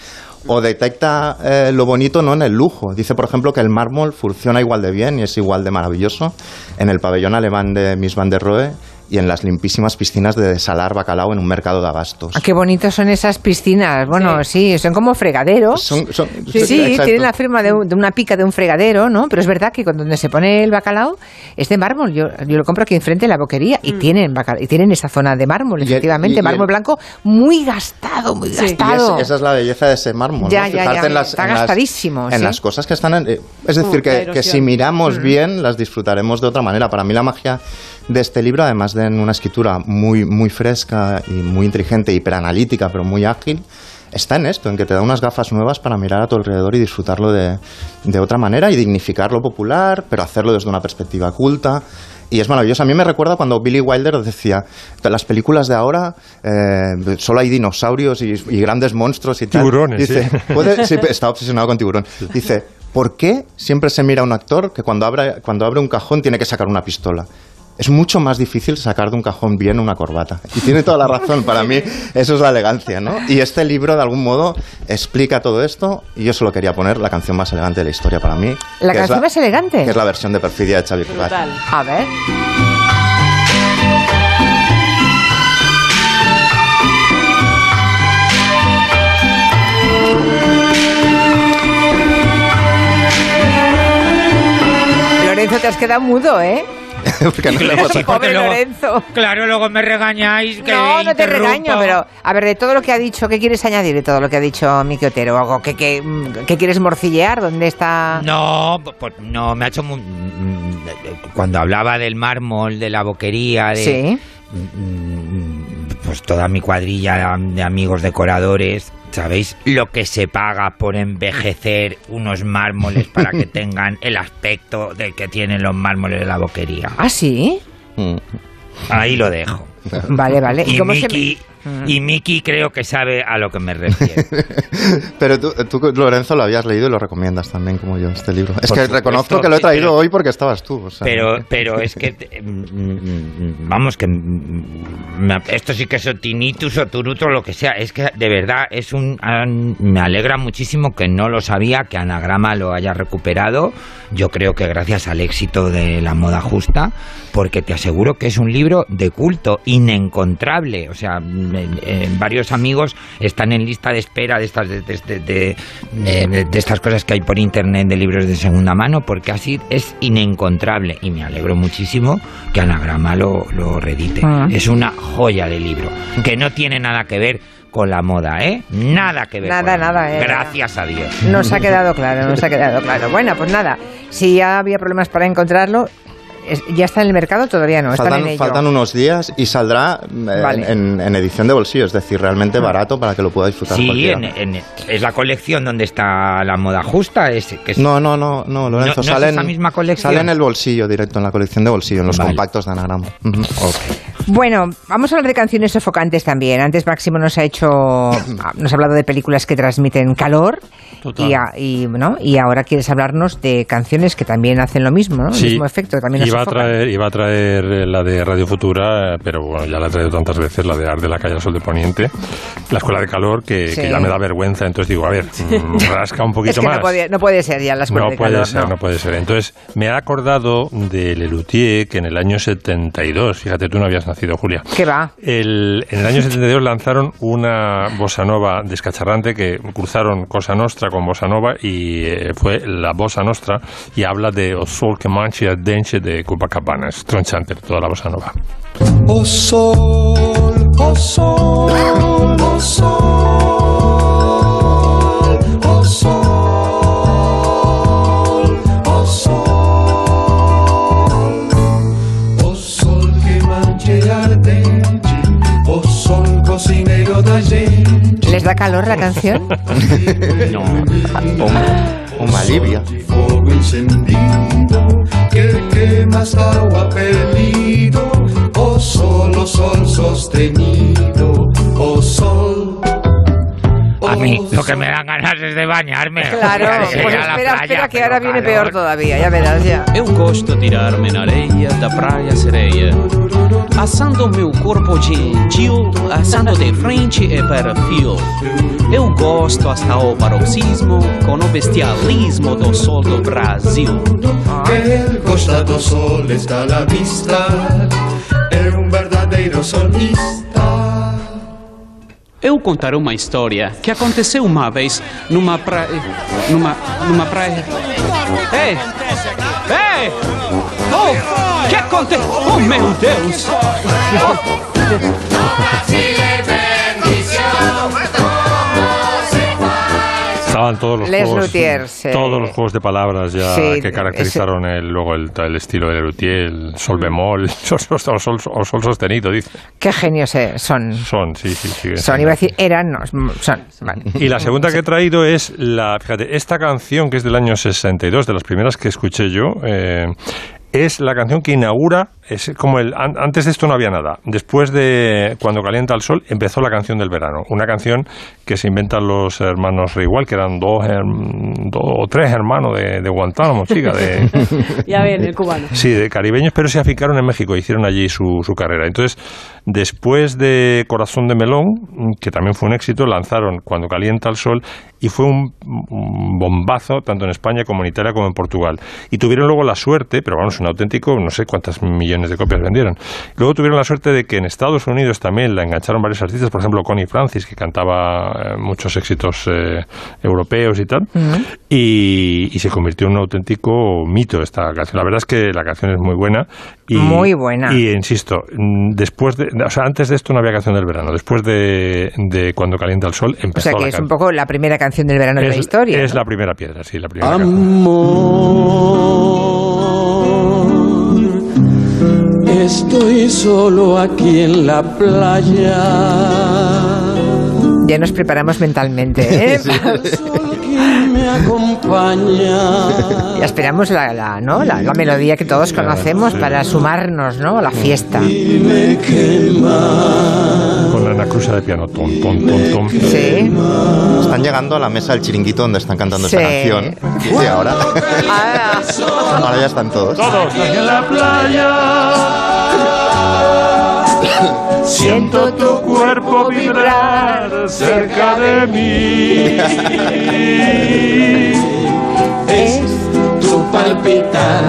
O detecta eh, lo bonito no en el lujo. Dice, por ejemplo, que el mármol funciona igual de bien y es igual de maravilloso en el pabellón alemán de Miss van der Rohe y en las limpísimas piscinas de Salar Bacalao en un mercado de abastos. Ah, qué bonitas son esas piscinas. Bueno, sí, son como fregaderos. Son- son- sí, tienen la firma de, un- de una pica de un fregadero, ¿no? Pero es verdad que cuando donde se pone el bacalao es de mármol. Yo, yo lo compro aquí enfrente en la boquería y tienen bacalao, y tienen esa zona de mármol, Y el- efectivamente, y- mármol el- blanco muy gastado, muy gastado. es- esa es la belleza de ese mármol. Ya, ¿no? ya, ya, en las, está en las- gastadísimo, En las cosas que están en. eh, Es decir, Uh, que, si miramos Mm. bien, las disfrutaremos de otra manera. Para mí, la magia de este libro, además de en una escritura muy, muy fresca y muy inteligente, hiperanalítica, pero muy ágil. Está en esto, en que te da unas gafas nuevas para mirar a tu alrededor y disfrutarlo de, de otra manera y dignificar lo popular, pero hacerlo desde una perspectiva culta. Y es maravilloso. A mí me recuerda cuando Billy Wilder decía, las películas de ahora eh, solo hay dinosaurios y, y grandes monstruos y tal. Tiburones, Dice, sí. puede- sí, está obsesionado con tiburón. Dice, ¿por qué siempre se mira a un actor que cuando abre, cuando abre un cajón tiene que sacar una pistola? Es mucho más difícil sacar de un cajón bien una corbata. Y tiene toda la razón. Para mí, eso es la elegancia, ¿no? Y este libro, de algún modo, explica todo esto. Y yo solo quería poner la canción más elegante de la historia para mí. ¿La canción más elegante? Que es la versión de Perfidia de Xavi Cugat. A ver. Lorenzo, te has quedado mudo, ¿eh? Porque no le Sí, Pobre luego- Lorenzo. Claro, luego me regañáis. Que No, no te interrumpo. regaño, pero a ver, de todo lo que ha dicho, ¿qué quieres añadir de todo lo que ha dicho Miki Otero? ¿Algo que, que, mm, que quieres morcillear? ¿Dónde está...? No, pues no, me ha hecho muy... mm, Cuando hablaba del mármol, de la boquería, de... Sí. Pues toda mi cuadrilla de amigos decoradores, ¿sabéis lo que se paga por envejecer unos mármoles para que tengan el aspecto del que tienen los mármoles de la boquería? ¿Ah, sí? Ahí lo dejo. Vale, vale. ¿Y Y cómo se- Miki, y Miki creo que sabe a lo que me refiero. Pero tú, tú, Lorenzo, lo habías leído y lo recomiendas también, como yo, este libro. Es Por que supuesto, reconozco que lo he traído pero- hoy porque estabas tú. o sea, Pero, pero es que, mm, mm, vamos, que mm, me- esto sí que es o tinnitus o turuto lo que sea. Es que de verdad es un, me alegra muchísimo que no lo sabía, que Anagrama lo haya recuperado. Yo creo que gracias al éxito de la moda justa, porque te aseguro que es un libro de culto, inencontrable. O sea, eh, varios amigos están en lista de espera de estas, de, de- de- de- de- estas cosas que hay por internet de libros de segunda mano, porque así es inencontrable. Y me alegro muchísimo que Anagrama lo, lo redite. Ah. Es una joya de libro, que no tiene nada que ver con la moda, ¿eh? Nada que ver. Nada, con la nada, moda. eh. Gracias a Dios. Nos ha quedado claro, nos ha quedado claro. Bueno, pues nada, si ya había problemas para encontrarlo, ¿ya está en el mercado? Todavía no, están Faltan, en ello. faltan unos días y saldrá eh, Vale. en, en edición de bolsillo, es decir, realmente barato para que lo pueda disfrutar Sí, cualquiera. en- en- es la colección donde está la moda justa. Es, que es- No, no, no, no, Lorenzo, No- no es sale, en, esa misma colección. sale en el bolsillo directo, en la colección de bolsillo, en los Vale. compactos de anagrama. Ujú. Bueno, vamos a hablar de canciones sofocantes también. Antes Máximo nos ha hecho, nos ha hablado de películas que transmiten calor Total. y, a- y, ¿no? y ahora quieres hablarnos de canciones que también hacen lo mismo, ¿no? Sí. el mismo efecto, que también nos iba a traer iba a traer eh, la de Radio Futura, eh, pero bueno, ya la he traído tantas veces, la de Ar de la calle al sol de Poniente, la escuela de calor, que, Sí. que ya me da vergüenza, entonces digo, a ver, mm, rasca un poquito es que más. No, puede, no puede ser ya la escuela No de puede calor, ser, no. no puede ser. Entonces, me ha acordado de Lelutier que en el año 72, fíjate, tú no habías nacido, Julia. ¿Qué va? El- en el año 72 lanzaron una bossa nova descacharrante que cruzaron Cosa Nostra con bossa nova y eh, fue la bossa nostra y habla de O sol que manchi a dente de Copacabana. Es tronchante toda la bossa nova. O sol, o sol, o sol, o sol, o sol, o sol que manche ardente, o sol cocinero da gente. ¿Les da calor la canción? no. Un alivio. Fuego encendido que quema hasta agua perdido. O sol, o sol sostenido. O sol. A mí lo que me dan ganas es de bañarme. Claro, pues espera, playa, espera, que ahora viene calor. peor todavía, ya verás ya. Eu gosto de tirar-me na areia da praia sereia Assando meu corpo gentil Assando de frente e perfil Eu gosto hasta o paroxismo Com o bestialismo do sol do Brasil El costado sol está la vista. É um verdadeiro solista. Eu contarei uma história que aconteceu uma vez numa praia. Numa. numa praia. Ei! Ei! Oh! que aconteceu? Oh meu Deus! Estaban todos los Les juegos, Luthiers, eh. todos los juegos de palabras ya Sí, que caracterizaron el, luego el, el estilo de Lelutier, el sol bemol, sol, sol, sol- sol- o sol sostenido, dice. Qué genios eh, son. Son, sí, sí, sí. Son, iba a decir, eran, no, son. vale. Y la segunda que he traído es la, fíjate, esta canción que es del año 62, de las primeras que escuché yo, eh, es la canción que inaugura, es como el, an- antes de esto no había nada, después de Cuando calienta el sol empezó la canción del verano, una canción que se inventan los hermanos Reigual, que eran dos, o tres hermanos de, de Guantánamo, chica, de, Ya ven, el cubano. Sí, de caribeños, pero se aficaron en México, hicieron allí su, su carrera. Entonces, después de Corazón de Melón, que también fue un éxito, lanzaron Cuando calienta el sol y fue un, un bombazo tanto en España como en Italia como en Portugal. Y tuvieron luego la suerte, pero vamos, un auténtico, no sé cuántas millones de copias vendieron. Luego tuvieron la suerte de que en Estados Unidos también la engancharon varios artistas, por ejemplo Connie Francis, que cantaba eh, muchos éxitos eh, europeos y tal y, y se convirtió en un auténtico mito esta canción. La verdad es que la canción es muy buena. Y, Muy buena. Y insisto, mm, después de, o sea, antes de esto no había canción del verano. Después de, de Cuando calienta el sol O empezó sea que la es un poco la primera canción del verano de la historia. Es ¿no? la primera piedra, sí, la primera canción. Amor, estoy solo aquí en la playa. Ya nos preparamos mentalmente. ¿eh? ¿Quién me acompaña? Ya esperamos la, la, ¿no? la, la melodía que todos conocemos para sumarnos ¿no? a la fiesta. Con la Ana Cruza de piano. Tom, tom, tom, tom. Sí. Están llegando a la mesa del chiringuito donde están cantando Sí. esta canción. Y ahora, ahora ya están todos. Todos. En la playa. Siento tu cuerpo vibrar cerca de mí. Es tu palpitar,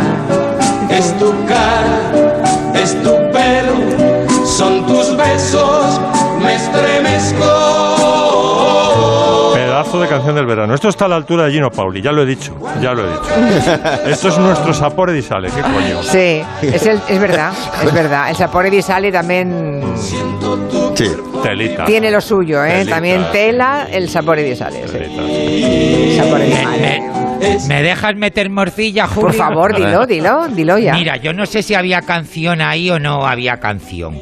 es tu cara, es tu pelo, son tus besos, Pedazo de canción del verano. Esto está a la altura de Gino Pauli, ya lo he dicho, ya lo he dicho. Esto es nuestro Sapore di Sale, ¿qué coño? Sí, es, el- es verdad, es verdad. El Sapore di Sale también Sí. Telita. Tiene lo suyo, ¿eh? Telita. También tela, el sabor y sales. ¿eh? Sabor y sales. ¿Me dejas meter morcilla, Julio? Por favor, dilo, dilo, dilo ya. Mira, yo no sé si había canción ahí o no había canción,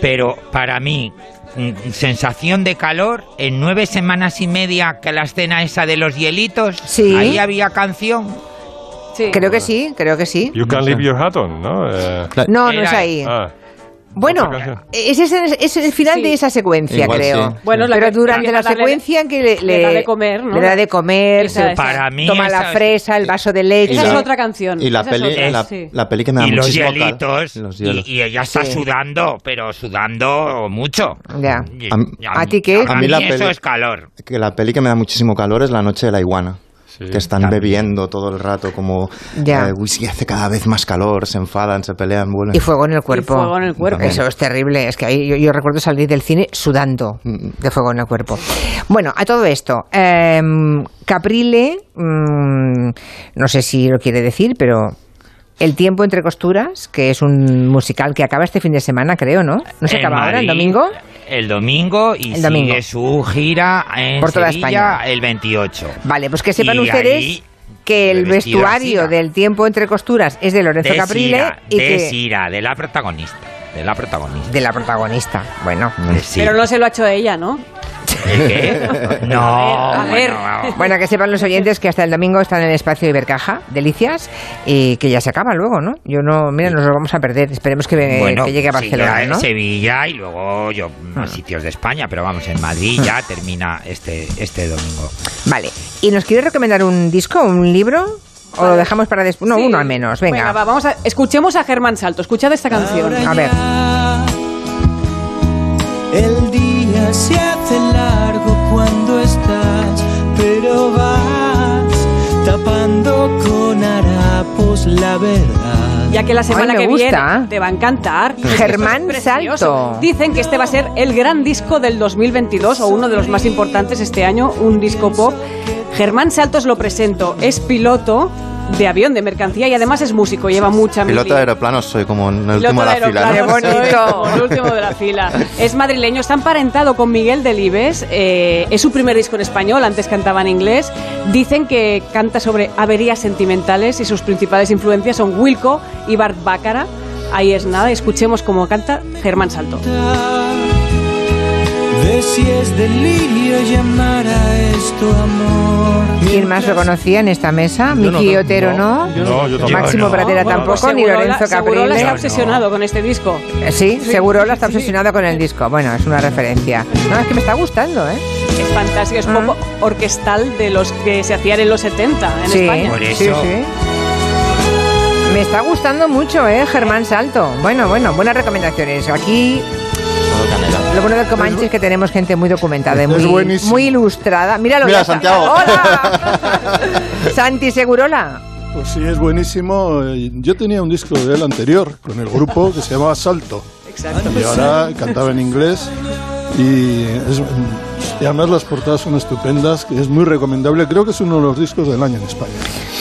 pero para mí, mm, sensación de calor, en nueve semanas y media que la escena esa de los hielitos, Sí. ahí había canción. Creo que sí, creo que sí. You can leave your hat on, ¿no? Eh, No, no es ahí. ah. Bueno, es, ese- es el final de esa secuencia, Igual creo. sí. Bueno, la pero durante la secuencia en que le, le da de comer, ¿no? le da de comer, Esa. Para mí toma esa la es- fresa, el vaso de leche. Esa es otra canción. Y la peli, otra, la, sí. la peli que me da Y los hielitos, los y, hielos. y ella está Sí. sudando, pero sudando mucho. Ya. Y- A- ¿A ti qué? A A mí mí la eso peli- es calor. Que la peli que me da muchísimo calor es La noche de la iguana. Que están bebiendo todo el rato, como Ya. eh, whisky hace cada vez más calor, se enfadan, se pelean, vuelven. Y fuego en el cuerpo. Y fuego en el cuerpo. Eso es terrible. Es que ahí yo, yo recuerdo salir del cine sudando de fuego en el cuerpo. Bueno, a todo esto, em, Caprile, mm, no sé si lo quiere decir, pero El tiempo entre costuras, que es un musical que acaba este fin de semana, creo, ¿no? ¿No se En acaba ahora, el domingo? El domingo y El domingo. sigue su gira en Por toda Sevilla España. el 28. Vale, pues que sepan Y ustedes ahí, que el vestuario del tiempo entre costuras es de Lorenzo de Caprile Sira, y de que Sira, de la protagonista. De la protagonista. de la protagonista. Bueno, De Sira. Pero no se lo ha hecho ella, ¿no? ¿El qué? No, A ver. bueno, Bueno, que sepan los oyentes que hasta el domingo están en el espacio Ibercaja, delicias, y que ya se acaba luego, ¿no? Yo no, mira, nos lo vamos a perder. Esperemos que, Bueno, que llegue a sí, Barcelona, ya ¿no? Sevilla y luego yo más sitios de España, pero vamos, en Madrid ya termina este, este domingo. Vale. ¿Y nos quiere recomendar un disco, un libro? ¿O lo dejamos para después? No, Sí. uno al menos, venga. va, vamos a, escuchemos a Germán Salto. Escuchad esta canción. A ver. El día se hace largo cuando estás, pero vas tapando con harapos la verdad. Ya que la semana Ay, que gusta. viene te va a encantar. Germán es. Salto. Dicen que este va a ser el gran disco del 2022 o uno de los más importantes este año, un disco pop. Germán Salto os lo presento. Es piloto de avión de mercancía y además es músico, lleva mucha Piloto de aeroplanos soy como en el último de de la fila. ¿no? bonito. el último de la fila. Es madrileño, está emparentado con Miguel Delibes. eh, es su primer disco en español, antes cantaba en inglés. Dicen que canta sobre averías sentimentales y sus principales influencias son Wilco y Bart Baccara. Ahí es nada, escuchemos cómo canta Germán Salto. De si es delirio llamar a esto amor. ¿Quién más lo conocía en esta mesa? No, Miki no, Otero, ¿no? yo no, yo tampoco. Máximo. Pratera Bueno, tampoco, ni Segurola- Lorenzo Segurola Caprile. está obsesionado con este disco. Eh, Sí, Sí, Segurola está sí. obsesionado con el disco. Bueno, es una referencia. No, es que me está gustando, ¿eh? Es fantástico, es pop orquestal de los que se hacían en los 70 en sí, España. Por sí, eso- sí. Me está gustando mucho, ¿eh? Germán Salto. Bueno, bueno, buenas recomendaciones. Aquí lo bueno del Comanche es que tenemos gente muy documentada y muy, muy ilustrada. Míralo, Mira, ya. Santiago. ¡Hola! Santi Segurola. Pues sí, es buenísimo. Yo tenía un disco de él anterior con el grupo que se llamaba Salto. Exacto. Y ahora cantaba en inglés. Y, es- y además las portadas son estupendas, que es muy recomendable. Creo que es uno de los discos del año en España.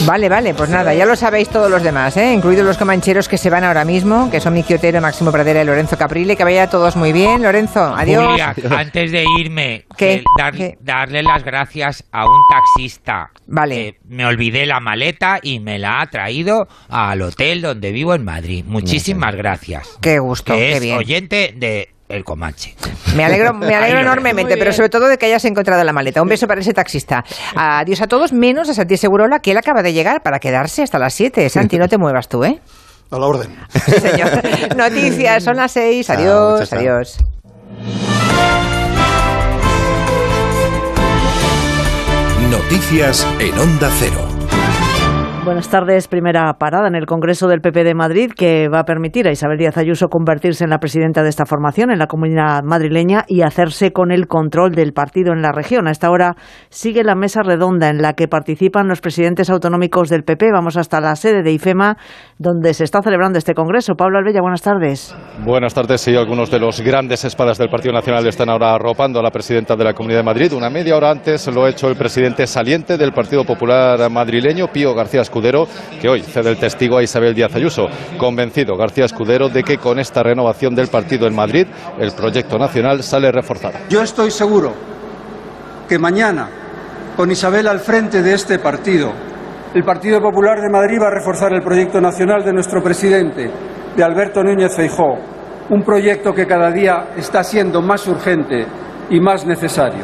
Vale, vale, pues nada, ya lo sabéis todos los demás, ¿eh? incluidos los comancheros que se van ahora mismo, que son Miki Otero, Máximo Pradera y Lorenzo Caprile. Que vaya todos muy bien. Lorenzo, adiós. Julia, antes de irme, ¿Qué? que dar- ¿Qué? darle las gracias a un taxista. Vale. que me olvidé la maleta y me la ha traído al hotel donde vivo en Madrid. Muchísimas gracias. Qué gusto, Que qué es bien. oyente de El Comanche. Me alegro, me alegro enormemente, pero sobre todo de que hayas encontrado la maleta. Un beso para ese taxista. Adiós a todos, menos a Santi Segurola, que él acaba de llegar para quedarse hasta las 7. Santi, no te muevas tú, ¿eh? A la orden. Sí, señor. Noticias, son las 6. Chao, Adiós, adiós. Noticias en Onda Cero. Buenas tardes. Primera parada en el Congreso del PP de Madrid que va a permitir a Isabel Díaz Ayuso convertirse en la presidenta de esta formación en la comunidad madrileña y hacerse con el control del partido en la región. A esta hora sigue la mesa redonda en la que participan los presidentes autonómicos del PP. Vamos hasta la sede de IFEMA donde se está celebrando este Congreso. Pablo Albella, buenas tardes. Buenas tardes. Sí, algunos de los grandes espadas del Partido Nacional están ahora arropando a la presidenta de la Comunidad de Madrid. Una media hora antes lo ha hecho el presidente saliente del Partido Popular madrileño, Pío García. Escudero, que hoy cede el testigo a Isabel Díaz Ayuso. Convencido García Escudero de que con esta renovación del partido en Madrid, el proyecto nacional sale reforzado. Yo estoy seguro que mañana, con Isabel al frente de este partido, el Partido Popular de Madrid va a reforzar el proyecto nacional de nuestro presidente, de Alberto Núñez Feijóo, un proyecto que cada día está siendo más urgente y más necesario.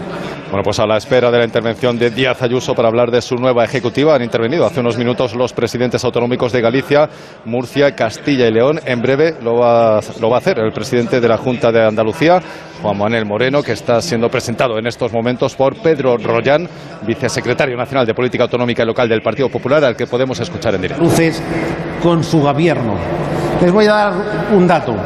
Bueno, pues a la espera de la intervención de Díaz Ayuso para hablar de su nueva ejecutiva han intervenido hace unos minutos los presidentes autonómicos de Galicia, Murcia, Castilla y León. En breve lo va, lo va a hacer el presidente de la Junta de Andalucía, Juan Manuel Moreno, que está siendo presentado en estos momentos por Pedro Rollán, vicesecretario nacional de Política Autonómica y Local del Partido Popular, al que podemos escuchar en directo. Luces con su gobierno. Les voy a dar un dato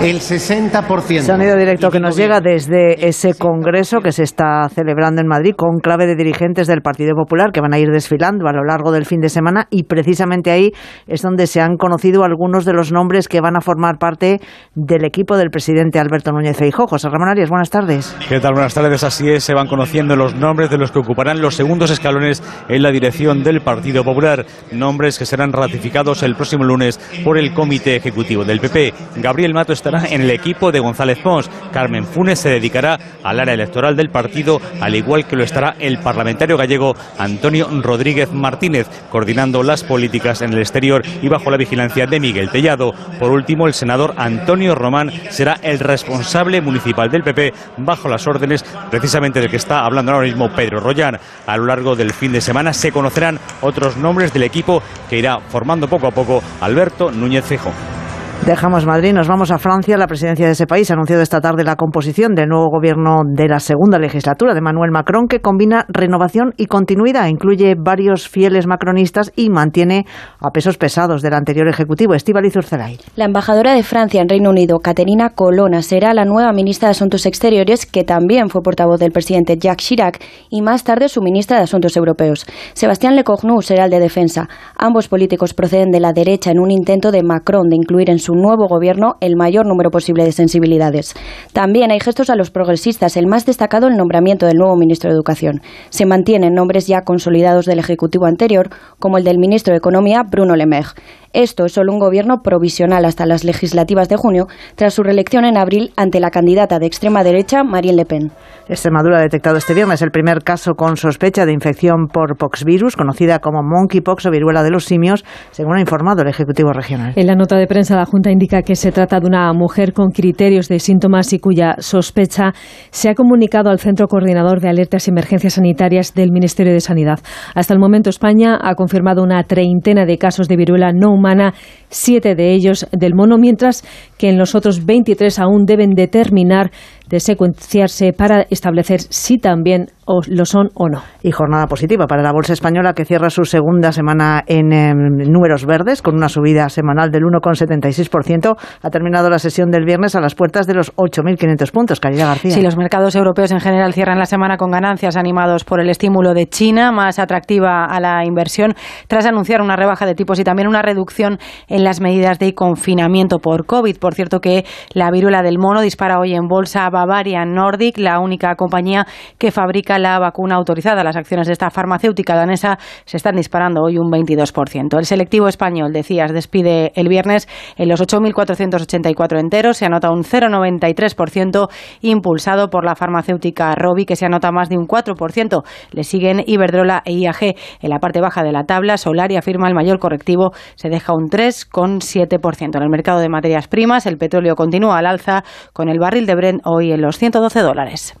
el 60%. Sonido directo que nos llega desde ese congreso que se está celebrando en Madrid con clave de dirigentes del Partido Popular que van a ir desfilando a lo largo del fin de semana y precisamente ahí es donde se han conocido algunos de los nombres que van a formar parte del equipo del presidente Alberto Núñez Feijóo. José Ramón Arias, buenas tardes. ¿Qué tal? Buenas tardes. Así es, se van conociendo los nombres de los que ocuparán los segundos escalones en la dirección del Partido Popular. Nombres que serán ratificados el próximo lunes por el Comité Ejecutivo del PP. Gabriel Mato está en el equipo de González Pons. Carmen Funes se dedicará al área electoral del partido, al igual que lo estará el parlamentario gallego Antonio Rodríguez Martínez, coordinando las políticas en el exterior y bajo la vigilancia de Miguel Tellado. Por último, el senador Antonio Román será el responsable municipal del PP, bajo las órdenes precisamente del que está hablando ahora mismo Pedro Rollán. A lo largo del fin de semana se conocerán otros nombres del equipo que irá formando poco a poco Alberto Núñez Fejo. Dejamos Madrid, nos vamos a Francia. La presidencia de ese país ha anunciado esta tarde la composición del nuevo gobierno de la segunda legislatura de Manuel Macron, que combina renovación y continuidad. Incluye varios fieles macronistas y mantiene a pesos pesados del anterior ejecutivo, Estíbaliz Urcelay. La embajadora de Francia en Reino Unido, Caterina Colonna, será la nueva ministra de Asuntos Exteriores, que también fue portavoz del presidente Jacques Chirac y más tarde su ministra de Asuntos Europeos. Sebastián Lecornu será el de Defensa. Ambos políticos proceden de la derecha en un intento de Macron de incluir en su nuevo gobierno el mayor número posible de sensibilidades. También hay gestos a los progresistas, el más destacado el nombramiento del nuevo ministro de Educación. Se mantienen nombres ya consolidados del Ejecutivo anterior, como el del ministro de Economía, Bruno Le Maire. Esto es solo un gobierno provisional hasta las legislativas de junio, tras su reelección en abril ante la candidata de extrema derecha, Marine Le Pen. Extremadura ha detectado este viernes el primer caso con sospecha de infección por poxvirus, conocida como monkeypox o viruela de los simios, según ha informado el Ejecutivo Regional. En la nota de prensa, la Junta indica que se trata de una mujer con criterios de síntomas y cuya sospecha se ha comunicado al Centro Coordinador de Alertas y Emergencias Sanitarias del Ministerio de Sanidad. Hasta el momento, España ha confirmado una treintena de casos de viruela no humana, siete de ellos del mono, mientras que en los otros 23 aún deben determinar de secuenciarse para establecer si también lo son o no. Y jornada positiva para la Bolsa Española que cierra su segunda semana en em, números verdes con una subida semanal del 1,76%. Ha terminado la sesión del viernes a las puertas de los 8.500 puntos. Caridad García. Sí, los mercados europeos en general cierran la semana con ganancias animados por el estímulo de China, más atractiva a la inversión, tras anunciar una rebaja de tipos y también una reducción en las medidas de confinamiento por COVID. Por cierto que la viruela del mono dispara hoy en bolsa Bavaria Nordic, la única compañía que fabrica la vacuna autorizada. Las acciones de esta farmacéutica danesa se están disparando hoy un 22%. El selectivo español, decías, despide el viernes en los 8.484 enteros. Se anota un 0,93% impulsado por la farmacéutica Robi, que se anota más de un 4%. Le siguen Iberdrola e IAG. En la parte baja de la tabla, Solari afirma el mayor correctivo, se deja un 3,7%. En el mercado de materias primas, el petróleo continúa al alza con el barril de Brent hoy en los 112 dólares.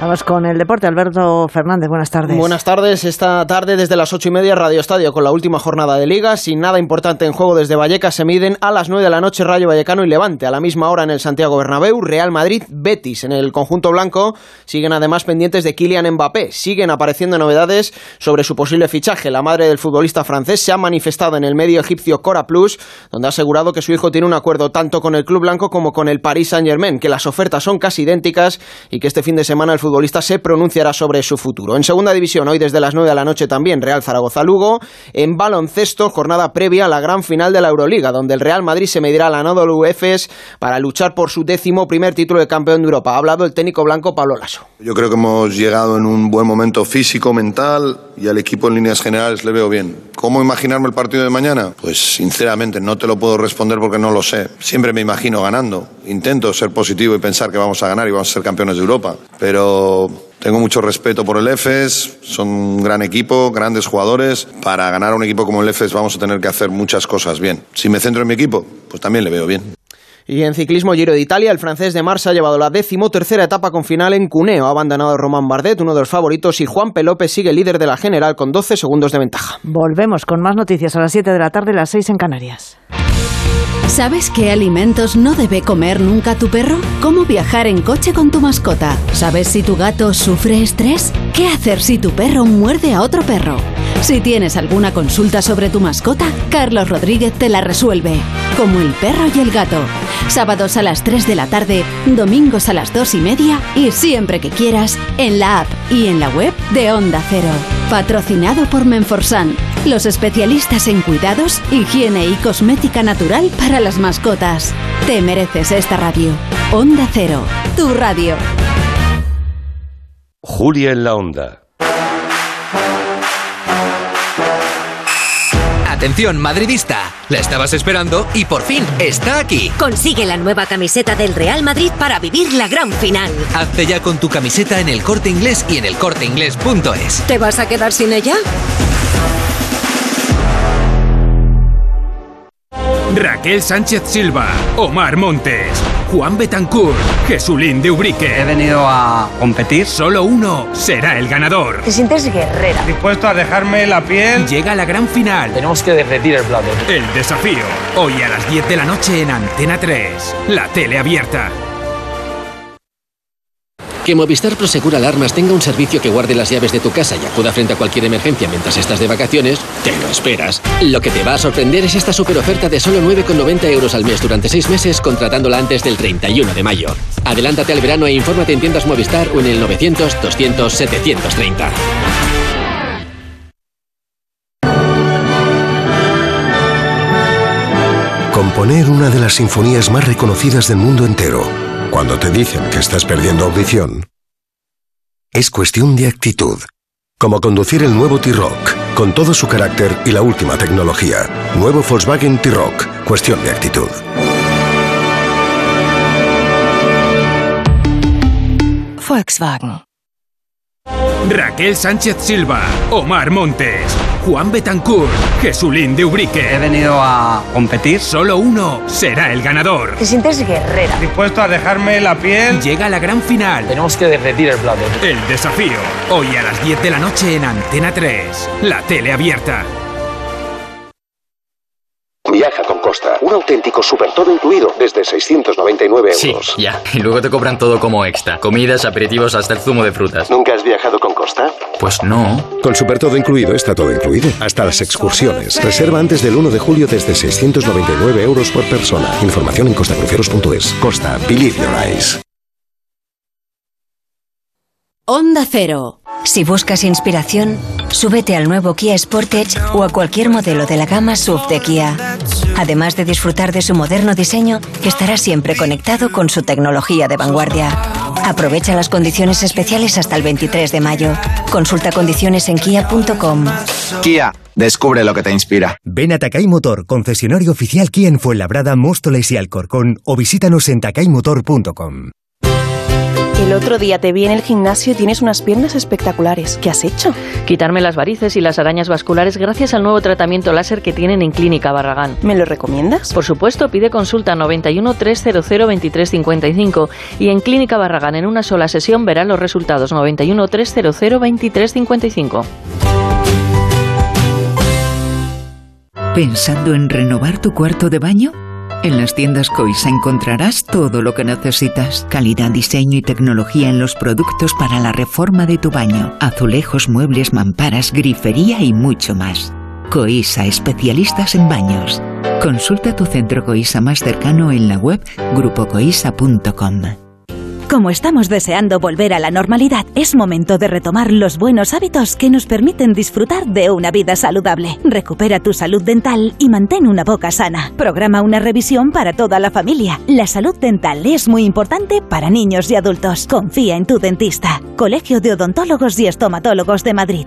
Vamos con el deporte. Alberto Fernández, buenas tardes. Buenas tardes. Esta tarde desde las ocho y media Radio Estadio con la última jornada de Liga. Sin nada importante en juego desde Vallecas se miden a las nueve de la noche Rayo Vallecano y Levante. A la misma hora en el Santiago Bernabéu, Real Madrid, Betis. En el conjunto blanco siguen además pendientes de Kylian Mbappé. Siguen apareciendo novedades sobre su posible fichaje. La madre del futbolista francés se ha manifestado en el medio egipcio Cora Plus, donde ha asegurado que su hijo tiene un acuerdo tanto con el club blanco como con el Paris Saint Germain, que las ofertas son casi idénticas y que este fin de semana el futbolista se pronunciará sobre su futuro. En segunda división, hoy desde las 9 de la noche también Real Zaragoza-Lugo. En baloncesto, jornada previa a la gran final de la Euroliga, donde el Real Madrid se medirá a la Anadolu Efes para luchar por su décimo primer título de campeón de Europa. Ha hablado el técnico blanco Pablo Lasso. Yo creo que hemos llegado en un buen momento físico, mental y al equipo en líneas generales le veo bien. ¿Cómo imaginarme el partido de mañana? Pues sinceramente no te lo puedo responder porque no lo sé. Siempre me imagino ganando. Intento ser positivo y pensar que vamos a ganar y vamos a ser campeones de Europa. Pero tengo mucho respeto por el EFES, son un gran equipo, grandes jugadores. Para ganar a un equipo como el EFES vamos a tener que hacer muchas cosas bien. Si me centro en mi equipo, pues también le veo bien. Y en ciclismo Giro de Italia, el francés de Mars ha llevado la decimotercera etapa con final en Cuneo. Ha abandonado Román Bardet, uno de los favoritos, y Juan Pelópez sigue líder de la general con 12 segundos de ventaja. Volvemos con más noticias a las 7 de la tarde, las 6 en Canarias. ¿Sabes qué alimentos no debe comer nunca tu perro? ¿Cómo viajar en coche con tu mascota? ¿Sabes si tu gato sufre estrés? ¿Qué hacer si tu perro muerde a otro perro? Si tienes alguna consulta sobre tu mascota, Carlos Rodríguez te la resuelve. Como el perro y el gato. Sábados a las 3 de la tarde, domingos a las 2 y media y siempre que quieras en la app y en la web de Onda Cero. Patrocinado por Menforsan, los especialistas en cuidados, higiene y cosmética natural para las mascotas. Te mereces esta radio. Onda Cero, tu radio. Julia en la Onda. Atención, madridista. La estabas esperando y por fin está aquí. Consigue la nueva camiseta del Real Madrid para vivir la gran final. Hazte ya con tu camiseta en el corte inglés y en el corteinglés.es. ¿Te vas a quedar sin ella? Raquel Sánchez Silva, Omar Montes, Juan Betancourt, Jesulín de Ubrique. He venido a competir. Solo uno será el ganador. Te sientes guerrera. Dispuesto a dejarme la piel. Llega la gran final. Tenemos que derretir el plato. El desafío. Hoy a las 10 de la noche en Antena 3. La tele abierta. Que Movistar Prosegura Alarmas tenga un servicio que guarde las llaves de tu casa y acuda frente a cualquier emergencia mientras estás de vacaciones, te lo esperas. Lo que te va a sorprender es esta super oferta de solo 9,90 euros al mes durante 6 meses contratándola antes del 31 de mayo. Adelántate al verano e infórmate en tiendas Movistar o en el 900 200 730. Componer una de las sinfonías más reconocidas del mundo entero, cuando te dicen que estás perdiendo audición, es cuestión de actitud. Como conducir el nuevo T-Rock, con todo su carácter y la última tecnología. Nuevo Volkswagen T-Rock, cuestión de actitud. Volkswagen. Raquel Sánchez Silva, Omar Montes, Juan Betancourt, Jesulín de Ubrique. He venido a competir. Solo uno será el ganador. Te sientes guerrera. Dispuesto a dejarme la piel. Llega la gran final. Tenemos que derretir el plato. El desafío. Hoy a las 10 de la noche en Antena 3. La tele abierta. Viaja con Costa. Un auténtico super todo incluido desde 699 Sí, euros. ya. Y luego te cobran todo como extra. Comidas, aperitivos, hasta el zumo de frutas. ¿Nunca has viajado con Costa? Pues no. Con Super Todo Incluido está todo incluido. Hasta las excursiones. Reserva antes del 1 de julio desde 699 euros por persona. Información en costacruceros.es. Costa. Believe your eyes. Onda Cero. Si buscas inspiración, súbete al nuevo Kia Sportage o a cualquier modelo de la gama SUV de Kia. Además de disfrutar de su moderno diseño, estará siempre conectado con su tecnología de vanguardia. Aprovecha las condiciones especiales hasta el 23 de mayo. Consulta condiciones en kia.com. Kia, descubre lo que te inspira. Ven a Takay Motor, concesionario oficial Kia en Fuenlabrada, Móstoles y Alcorcón o visítanos en takaymotor.com. El otro día te vi en el gimnasio y tienes unas piernas espectaculares. ¿Qué has hecho? Quitarme las varices y las arañas vasculares gracias al nuevo tratamiento láser que tienen en Clínica Barragán. ¿Me lo recomiendas? Por supuesto, pide consulta 91 300 2355 y en Clínica Barragán en una sola sesión verán los resultados 91 300 2355. ¿Pensando en renovar tu cuarto de baño? En las tiendas Coisa encontrarás todo lo que necesitas. Calidad, diseño y tecnología en los productos para la reforma de tu baño. Azulejos, muebles, mamparas, grifería y mucho más. Coisa, especialistas en baños. Consulta tu centro Coisa más cercano en la web grupocoisa.com. Como estamos deseando volver a la normalidad, es momento de retomar los buenos hábitos que nos permiten disfrutar de una vida saludable. Recupera tu salud dental y mantén una boca sana. Programa una revisión para toda la familia. La salud dental es muy importante para niños y adultos. Confía en tu dentista. Colegio de Odontólogos y Estomatólogos de Madrid.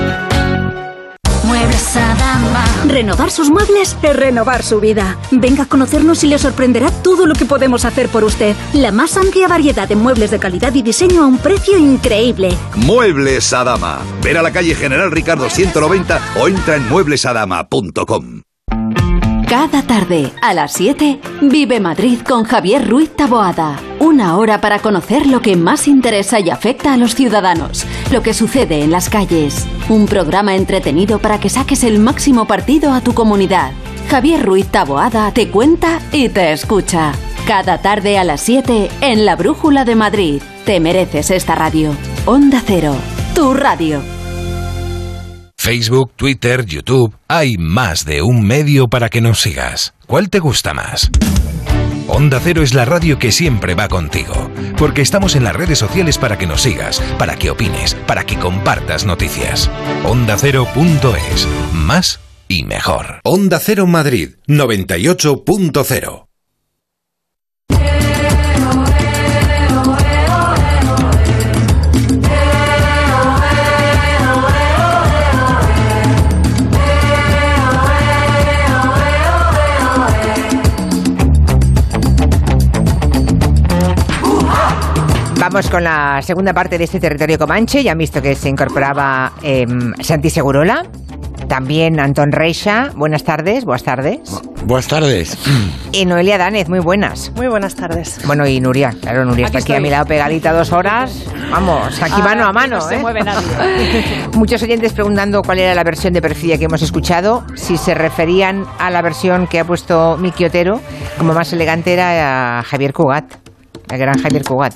Renovar sus muebles es renovar su vida. Venga a conocernos y le sorprenderá todo lo que podemos hacer por usted. La más amplia variedad de muebles de calidad y diseño a un precio increíble. Muebles Adama. Ver a la calle General Ricardo 190 o entra en mueblesadama.com. Cada tarde, a las 7, Vive Madrid con Javier Ruiz Taboada. Una hora para conocer lo que más interesa y afecta a los ciudadanos, lo que sucede en las calles. Un programa entretenido para que saques el máximo partido a tu comunidad. Javier Ruiz Taboada te cuenta y te escucha. Cada tarde a las 7 en La Brújula de Madrid. Te mereces esta radio. Onda Cero, tu radio. Facebook, Twitter, YouTube, hay más de un medio para que nos sigas. ¿Cuál te gusta más? Onda Cero es la radio que siempre va contigo, porque estamos en las redes sociales para que nos sigas, para que opines, para que compartas noticias. OndaCero.es, más y mejor. Onda Cero Madrid 98.0. Vamos con la segunda parte de este territorio comanche. Ya han visto que se incorporaba eh, Santi Segurola, también Antón Reixa. Buenas tardes, buenas tardes. Buenas tardes. Y Noelia Danez, muy buenas. Muy buenas tardes. Bueno, y Nuria, claro, Nuria Aquí está aquí a estoy. mi lado pegadita dos horas. Vamos, aquí Ah, mano a mano. no se ¿eh? mueve nadie. Muchos oyentes preguntando cuál era la versión de Perfilla que hemos escuchado. Si se referían a la versión que ha puesto Miki Otero, como más elegante era a Javier Cugat, el gran Javier Cugat.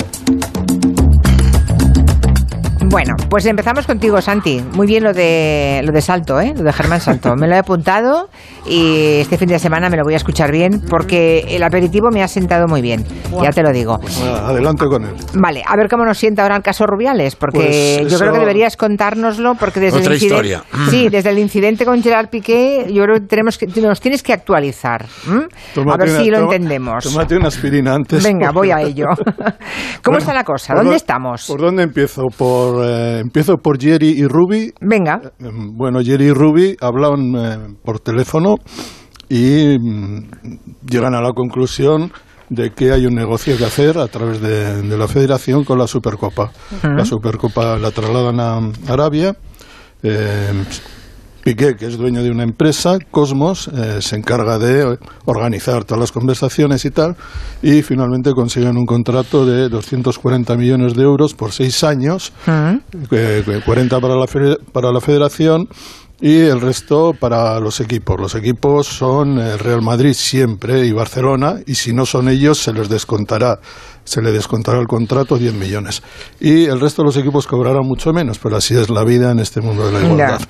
Bueno, pues empezamos contigo, Santi. Muy bien lo de lo de Salto, ¿eh? Lo de Germán Salto. Me lo he apuntado y este fin de semana me lo voy a escuchar bien porque el aperitivo me ha sentado muy bien. Ya te lo digo. Ah, Adelante con él. Vale, a ver cómo nos sienta ahora el caso Rubiales, porque Pues yo creo que deberías contárnoslo, porque desde Otra el incidente, historia. sí, desde el incidente con Gerard Piqué, yo creo que tenemos que nos tienes que actualizar, a ver una- si lo toma- entendemos. Tómate una aspirina antes. Venga, porque- voy a ello. ¿Cómo Bueno, está la cosa? ¿por ¿Dónde dó- estamos? ¿Por dónde empiezo? Por, eh, empiezo por Jerry y Ruby. Venga. Bueno, Jerry y Ruby hablan eh, por teléfono y mm, llegan a la conclusión de que hay un negocio que hacer a través de, de la federación con la Supercopa. La Supercopa la trasladan a Arabia. Piqué, que es dueño de una empresa, Cosmos, eh, se encarga de organizar todas las conversaciones y tal, y finalmente consiguen un contrato de 240 millones de euros por seis años, eh, 40 para la, para la federación y el resto para los equipos. Los equipos son el Real Madrid siempre y Barcelona, y si no son ellos se les descontará, se le descontará el contrato 10 millones. Y el resto de los equipos cobrarán mucho menos, pero así es la vida en este mundo de la igualdad. Ya.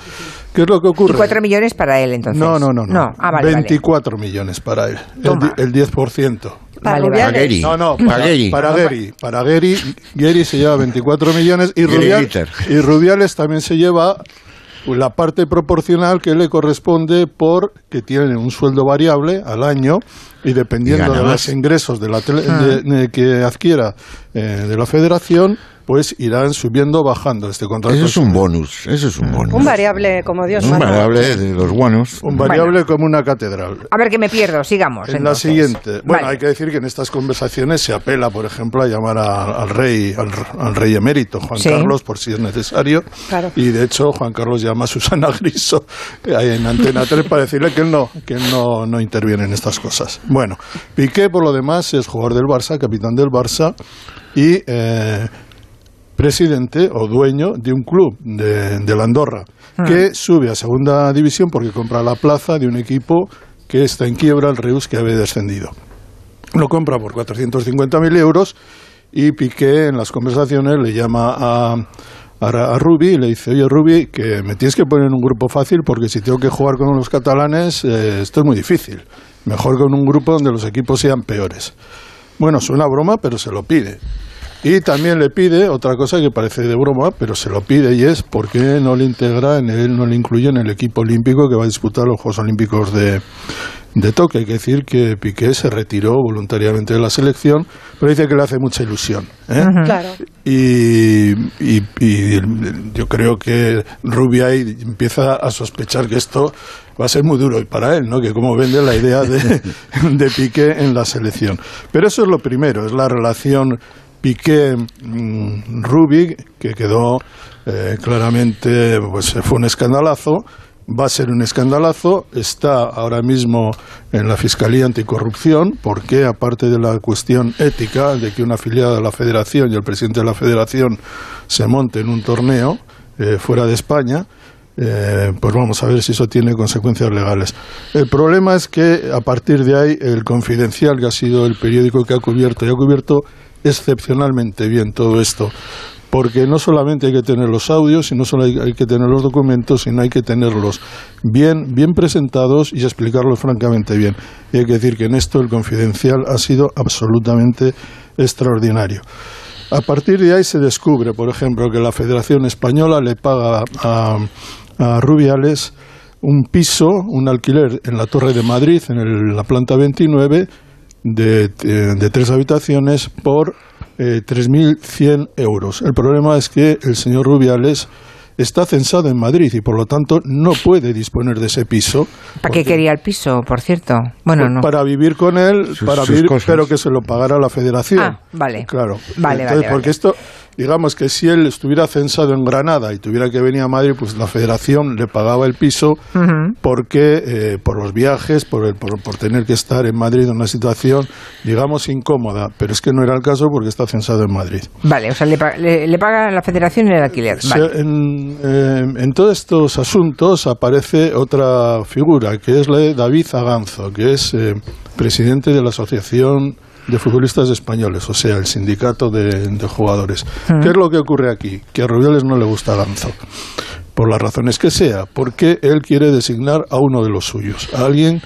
¿Qué es lo que ¿Y ocurre? cuatro millones para él, entonces? No, no, no. no. Ah, vale, vale. 24 millones para él. El, Toma. el 10%. Para Vale, Rubiales. Gary. No, no, Para para, Gary. para Gary. Para Gary, Gary se lleva 24 millones y, Gary Rubial- Glitter. y Rubiales también se lleva la parte proporcional que le corresponde por que tiene un sueldo variable al año y dependiendo Y de los ingresos de la tele- Ah. de- de que adquiera eh, de la federación, pues irán subiendo o bajando este contrato. Eso es un bonus, eso es un bonus. Un variable como Dios Un manda. variable de los buenos. Un variable como una catedral. A ver que me pierdo, sigamos. En la siguiente. Bueno, Vale. hay que decir que en estas conversaciones se apela, por ejemplo, a llamar a- al rey, al, al rey emérito, Juan Sí. Carlos, por si es necesario. Claro. Y de hecho, Juan Carlos llama a Susana Griso eh, en Antena 3 para decirle que él no, que él no, no interviene en estas cosas. Bueno, Piqué, por lo demás, es jugador del Barça, capitán del Barça, y eh, presidente o dueño de un club de, de la Andorra que sube a segunda división porque compra la plaza de un equipo que está en quiebra, el Reus, que había descendido. Lo compra por 450.000 euros y Piqué en las conversaciones le llama a, a, a Rubi y le dice, oye Rubi, que me tienes que poner en un grupo fácil porque si tengo que jugar con los catalanes eh, esto es muy difícil. Mejor con un grupo donde los equipos sean peores. Bueno, suena broma, pero se lo pide. Y también le pide otra cosa que parece de broma, pero se lo pide y es por qué no le integra, en él no le incluye en el equipo olímpico que va a disputar los Juegos Olímpicos de, de Tokio. Hay que decir que Piqué se retiró voluntariamente de la selección, pero dice que le hace mucha ilusión. ¿eh? Claro. Y, y- y yo creo que Rubiay empieza a sospechar que esto va a ser muy duro y para él, ¿no? Que cómo vende la idea de, de Piqué en la selección. Pero eso es lo primero, es la relación Piqué-Rubi, que quedó eh, claramente, pues fue un escandalazo. Va a ser un escandalazo, está ahora mismo en la Fiscalía Anticorrupción, porque aparte de la cuestión ética de que una afiliada de la Federación y el presidente de la Federación se monte en un torneo eh, fuera de España, eh, pues vamos a ver si eso tiene consecuencias legales. El problema es que a partir de ahí el Confidencial, que ha sido el periódico que ha cubierto, y ha cubierto excepcionalmente bien todo esto, porque no solamente hay que tener los audios, sino solo hay, hay que tener los documentos, sino hay que tenerlos bien, bien presentados y explicarlos francamente bien. Y hay que decir que en esto el Confidencial ha sido absolutamente extraordinario. A partir de ahí se descubre, por ejemplo, que la Federación Española le paga a, a Rubiales un piso, un alquiler en la Torre de Madrid, en el- la planta 29, de, de- tres habitaciones por eh, 3.100 euros. El problema es que el señor Rubiales está censado en Madrid y por lo tanto no puede disponer de ese piso. ¿Para qué quería el piso, por cierto? Bueno, Pues no. Para vivir con él, Sus- para sus vivir, cosas. pero que se lo pagara la federación. Ah, vale. Claro. Vale, Entonces, vale, porque vale. esto, digamos que si él estuviera censado en Granada y tuviera que venir a Madrid, pues la federación le pagaba el piso porque eh, por los viajes, por, el- por, por tener que estar en Madrid en una situación, digamos, incómoda. Pero es que no era el caso porque está censado en Madrid. Vale, o sea, le, le- le paga la federación el alquiler. En, eh, en todos estos asuntos aparece otra figura, que es la de David Aganzo, que es eh, presidente de la Asociación de Futbolistas Españoles, o sea, el sindicato de, de jugadores. ¿Qué es lo que ocurre aquí? Que a Rubiales no le gusta Aganzo, por las razones que sea, porque él quiere designar a uno de los suyos, a alguien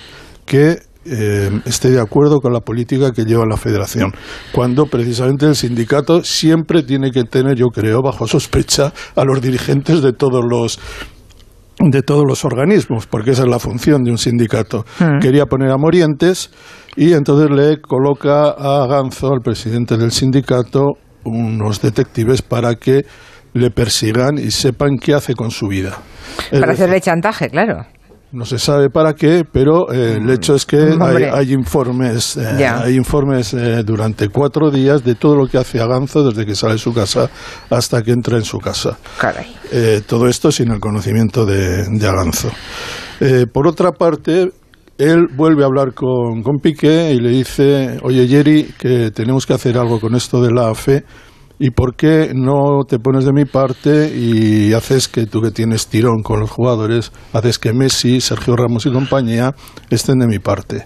que eh, esté de acuerdo con la política que lleva la federación, cuando precisamente el sindicato siempre tiene que tener, yo creo, bajo sospecha a los dirigentes de todos los de todos los organismos, porque esa es la función de un sindicato. Mm. Quería poner a Morientes y entonces le coloca a Ganzo, al presidente del sindicato, unos detectives para que le persigan y sepan qué hace con su vida. Es Para hacerle chantaje, claro. no se sabe para qué, pero eh, el hecho es que hay, Hombre. hay informes, eh, hay informes eh, durante cuatro días de todo lo que hace Aganzo desde que sale de su casa hasta que entra en su casa. Caray. Eh, todo esto sin el conocimiento de, de Aganzo. Por otra parte, él vuelve a hablar con, con Piqué y le dice, oye Jerry, que tenemos que hacer algo con esto de la AFE. ¿Y por qué no te pones de mi parte y haces que tú que tienes tirón con los jugadores, haces que Messi, Sergio Ramos y compañía estén de mi parte?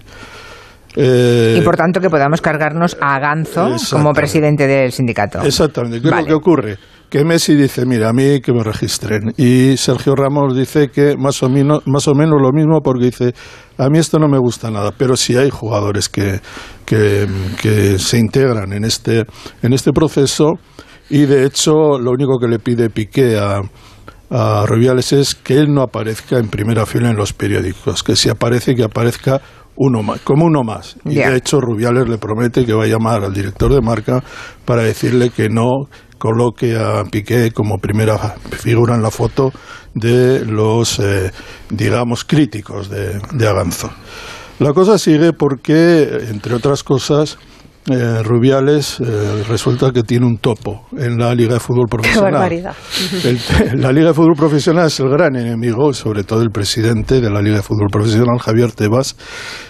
Eh, y por tanto que podamos cargarnos a Ganzo como presidente del sindicato. Exactamente. ¿Qué es Vale. lo que ocurre? Que Messi dice, mira, a mí que me registren. Y Sergio Ramos dice que más o, menos, más o menos lo mismo porque dice, a mí esto no me gusta nada, pero sí hay jugadores que, que, que se integran en este, en este proceso y de hecho lo único que le pide Piqué a, a Rubiales es que él no aparezca en primera fila en los periódicos, que si aparece, que aparezca uno más, como uno más. Y Ya. de hecho Rubiales le promete que va a llamar al director de marca para decirle que no coloque a Piqué como primera figura en la foto de los, eh, digamos, críticos de, de Aganzo. La cosa sigue porque, entre otras cosas, eh, Rubiales eh, resulta que tiene un topo en la Liga de Fútbol Qué Profesional. barbaridad. El- la Liga de Fútbol Profesional es el gran enemigo, sobre todo el presidente de la Liga de Fútbol Profesional, Javier Tebas,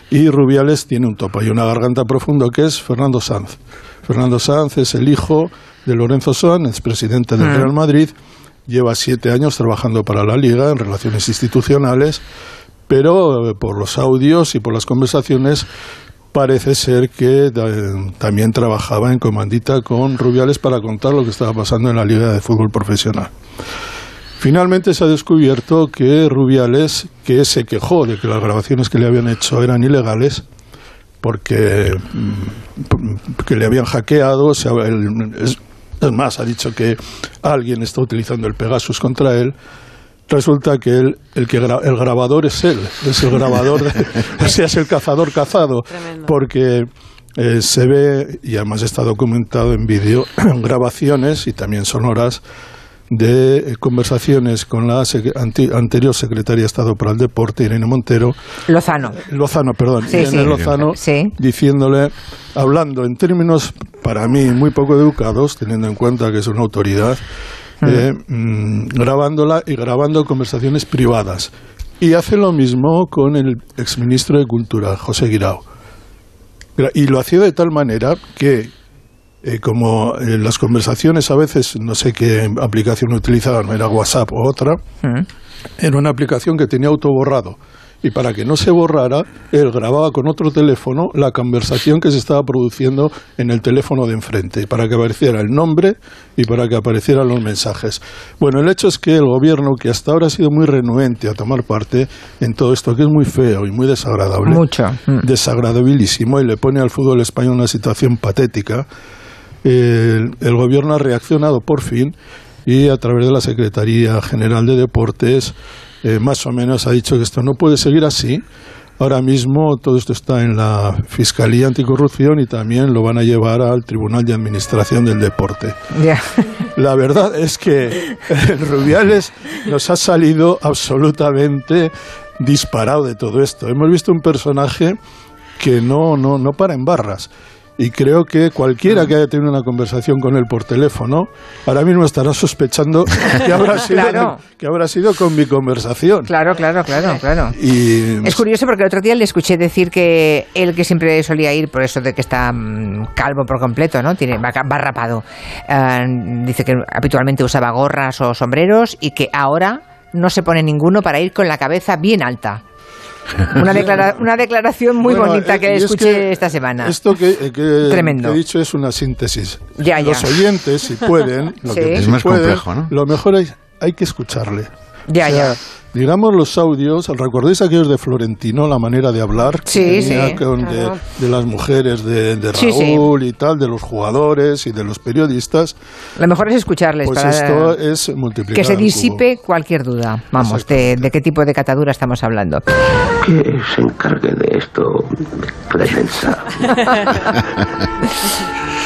y Rubiales tiene un topo y una garganta profunda que es Fernando Sanz. Fernando Sanz es el hijo de Lorenzo Sanz, presidente del Mm. Real Madrid, lleva siete años trabajando para la Liga en relaciones institucionales, pero eh, por los audios y por las conversaciones parece ser que eh, también trabajaba en comandita con Rubiales para contar lo que estaba pasando en la Liga de Fútbol Profesional. Finalmente se ha descubierto que Rubiales, que se quejó de que las grabaciones que le habían hecho eran ilegales, porque mm, que le habían hackeado, es, es más, ha dicho que alguien está utilizando el Pegasus contra él. Resulta que él, el, que gra- el grabador es él, es el grabador, de- o sea, es el cazador cazado, porque eh, se ve, y además está documentado en vídeo, grabaciones y también sonoras de eh, conversaciones con la sec- anti- anterior secretaria de Estado para el Deporte, Irene Montero, Lozano. Lozano, perdón, Sí, Irene sí. Lozano, diciéndole, hablando en términos para mí muy poco educados, teniendo en cuenta que es una autoridad, eh, mm, grabándola y grabando conversaciones privadas. Y hace lo mismo con el exministro de Cultura, José Guirao. Y lo hacía de tal manera que, eh, como eh, las conversaciones a veces, no sé qué aplicación utilizaban, era WhatsApp o otra, era una aplicación que tenía autoborrado. Y para que no se borrara, él grababa con otro teléfono la conversación que se estaba produciendo en el teléfono de enfrente, para que apareciera el nombre y para que aparecieran los mensajes. Bueno, el hecho es que el gobierno, que hasta ahora ha sido muy renuente a tomar parte en todo esto, que es muy feo y muy desagradable, Mucho. desagradabilísimo, y le pone al fútbol español una situación patética, el, el gobierno ha reaccionado por fin y a través de la Secretaría General de Deportes eh, más o menos ha dicho que esto no puede seguir así. Ahora mismo todo esto está en la Fiscalía Anticorrupción y también lo van a llevar al Tribunal de Administración del Deporte. La verdad es que Rubiales nos ha salido absolutamente disparado de todo esto. Hemos visto un personaje que no, no, no para en barras. Y creo que cualquiera que haya tenido una conversación con él por teléfono, ahora mismo estará sospechando que habrá sido, Claro. que habrá sido con mi conversación. Claro, claro, claro, claro. Y Es curioso porque el otro día le escuché decir que él que siempre solía ir por eso de que está mm, calvo por completo, ¿no? Tiene va, va rapado. eh, dice que habitualmente usaba gorras o sombreros y que ahora no se pone ninguno para ir con la cabeza bien alta. Una, declara- una declaración muy Bueno, bonita eh, que es escuché que esta semana. Esto que, eh, que- Tremendo. que he dicho es una síntesis. Ya, ya. Los oyentes, si pueden, lo Sí. que, Es si más pueden, complejo, ¿no? Lo mejor hay, hay que escucharle. Ya, O sea, ya. Digamos los audios, ¿recordáis aquellos de Florentino, la manera de hablar? Sí, sí, con- de, claro. de las mujeres de, de Sí, sí. Raúl y tal, de los jugadores y de los periodistas. Lo mejor es escucharles Pues para esto es multiplicar que se disipe cualquier duda. Vamos, de, de qué tipo de catadura estamos hablando. Que se encargue de esto prensa.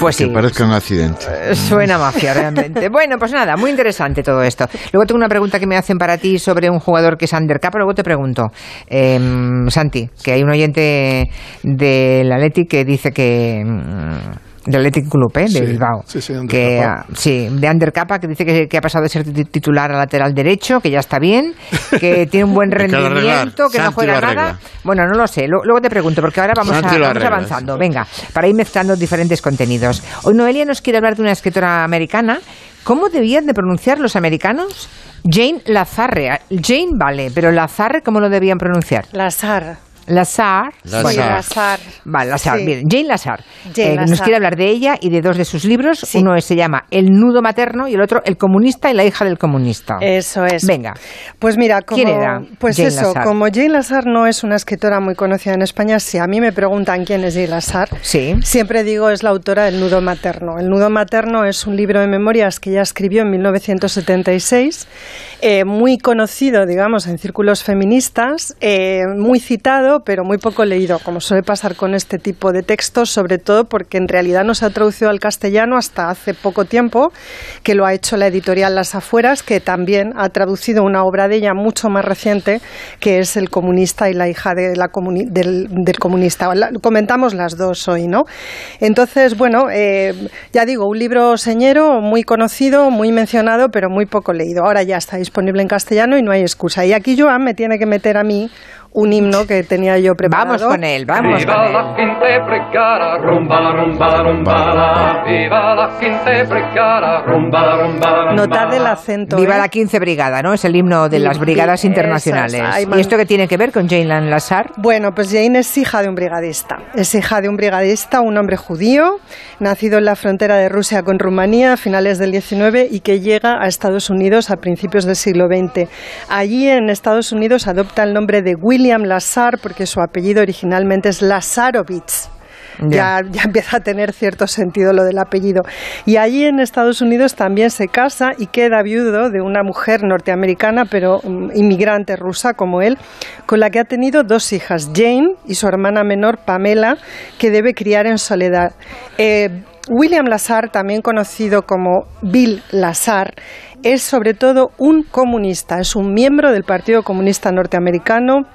Pues sí. Que parezca un accidente. Eh, Suena mafia, realmente. Bueno, pues nada, muy interesante todo esto. Luego tengo una pregunta que me hacen para ti sobre un jugador que es undercap, pero luego te pregunto, em, Santi, que hay un oyente del Athletic que dice que... mm, del Athletic Club, ¿eh? de Sí, Bilbao. sí, sí, que, Undercapa. ah, sí, de Undercapa, que dice que, que ha pasado de ser ti- titular a lateral derecho, que ya está bien, que tiene un buen lo rendimiento, que no juega lo nada. Bueno, no lo sé. Lu- Luego te pregunto, porque ahora vamos, a, lo vamos avanzando. Venga, para ir mezclando diferentes contenidos. Hoy Noelia nos quiere hablar de una escritora americana. ¿Cómo debían de pronunciar los americanos? Jane Lazarre. Jane vale, pero Lazarre, ¿cómo lo debían pronunciar? Lazar. Lazar. Lazar. Bueno, Sí, Lazar. Vale, Lazar, Sí. bien. Jane Lazar. Jane Eh, Nos Lazar. quiere hablar de ella y de dos de sus libros. Sí. Uno se llama El nudo materno y el otro El comunista y la hija del comunista. Eso es. Venga. Pues mira, como, ¿Quién era pues Jane eso, Lazar? como Jane Lazar no es una escritora muy conocida en España, si a mí me preguntan quién es Jane Lazar, Sí. siempre digo es la autora del Nudo Materno. El Nudo Materno es un libro de memorias que ella escribió en 1976, eh, muy conocido, digamos, en círculos feministas, eh, muy citado, pero muy poco leído, como suele pasar con este tipo de textos, sobre todo porque en realidad no se ha traducido al castellano hasta hace poco tiempo, que lo ha hecho la editorial Las Afueras, que también ha traducido una obra de ella mucho más reciente, que es El comunista y la hija de la del, comunista. comentamos las dos hoy, ¿no? Entonces, bueno, eh, ya digo, un libro señero muy conocido, muy mencionado, pero muy poco leído. Ahora ya está disponible en castellano y no hay excusa. Y aquí Joan me tiene que meter a mí un himno que tenía yo preparado. Vamos con él, vamos Viva con él. la quince brigada, rumba la rumba la rumba la. Viva la quince brigada, rumba la rumba la rumba Notad el acento. Viva ¿eh? la 15 Brigada, ¿no? Es el himno de las brigadas internacionales. ¿Y esto qué tiene que ver con Jane Lazar? Bueno, pues Jane es hija de un brigadista. Es hija de un brigadista, un hombre judío, nacido en la frontera de Rusia con Rumanía a finales del 19 y que llega a Estados Unidos a principios del siglo XX. Allí en Estados Unidos adopta el nombre de William Lazar porque su apellido originalmente es Lazarovich. Ya, ya empieza a tener cierto sentido lo del apellido. Y allí en Estados Unidos también se casa y queda viudo de una mujer norteamericana, pero mm, inmigrante rusa como él, con la que ha tenido dos hijas, Jane y su hermana menor, Pamela, que debe criar en soledad. Eh, William Lazar, también conocido como Bill Lazar, es sobre todo un comunista, es un miembro del Partido Comunista Norteamericano,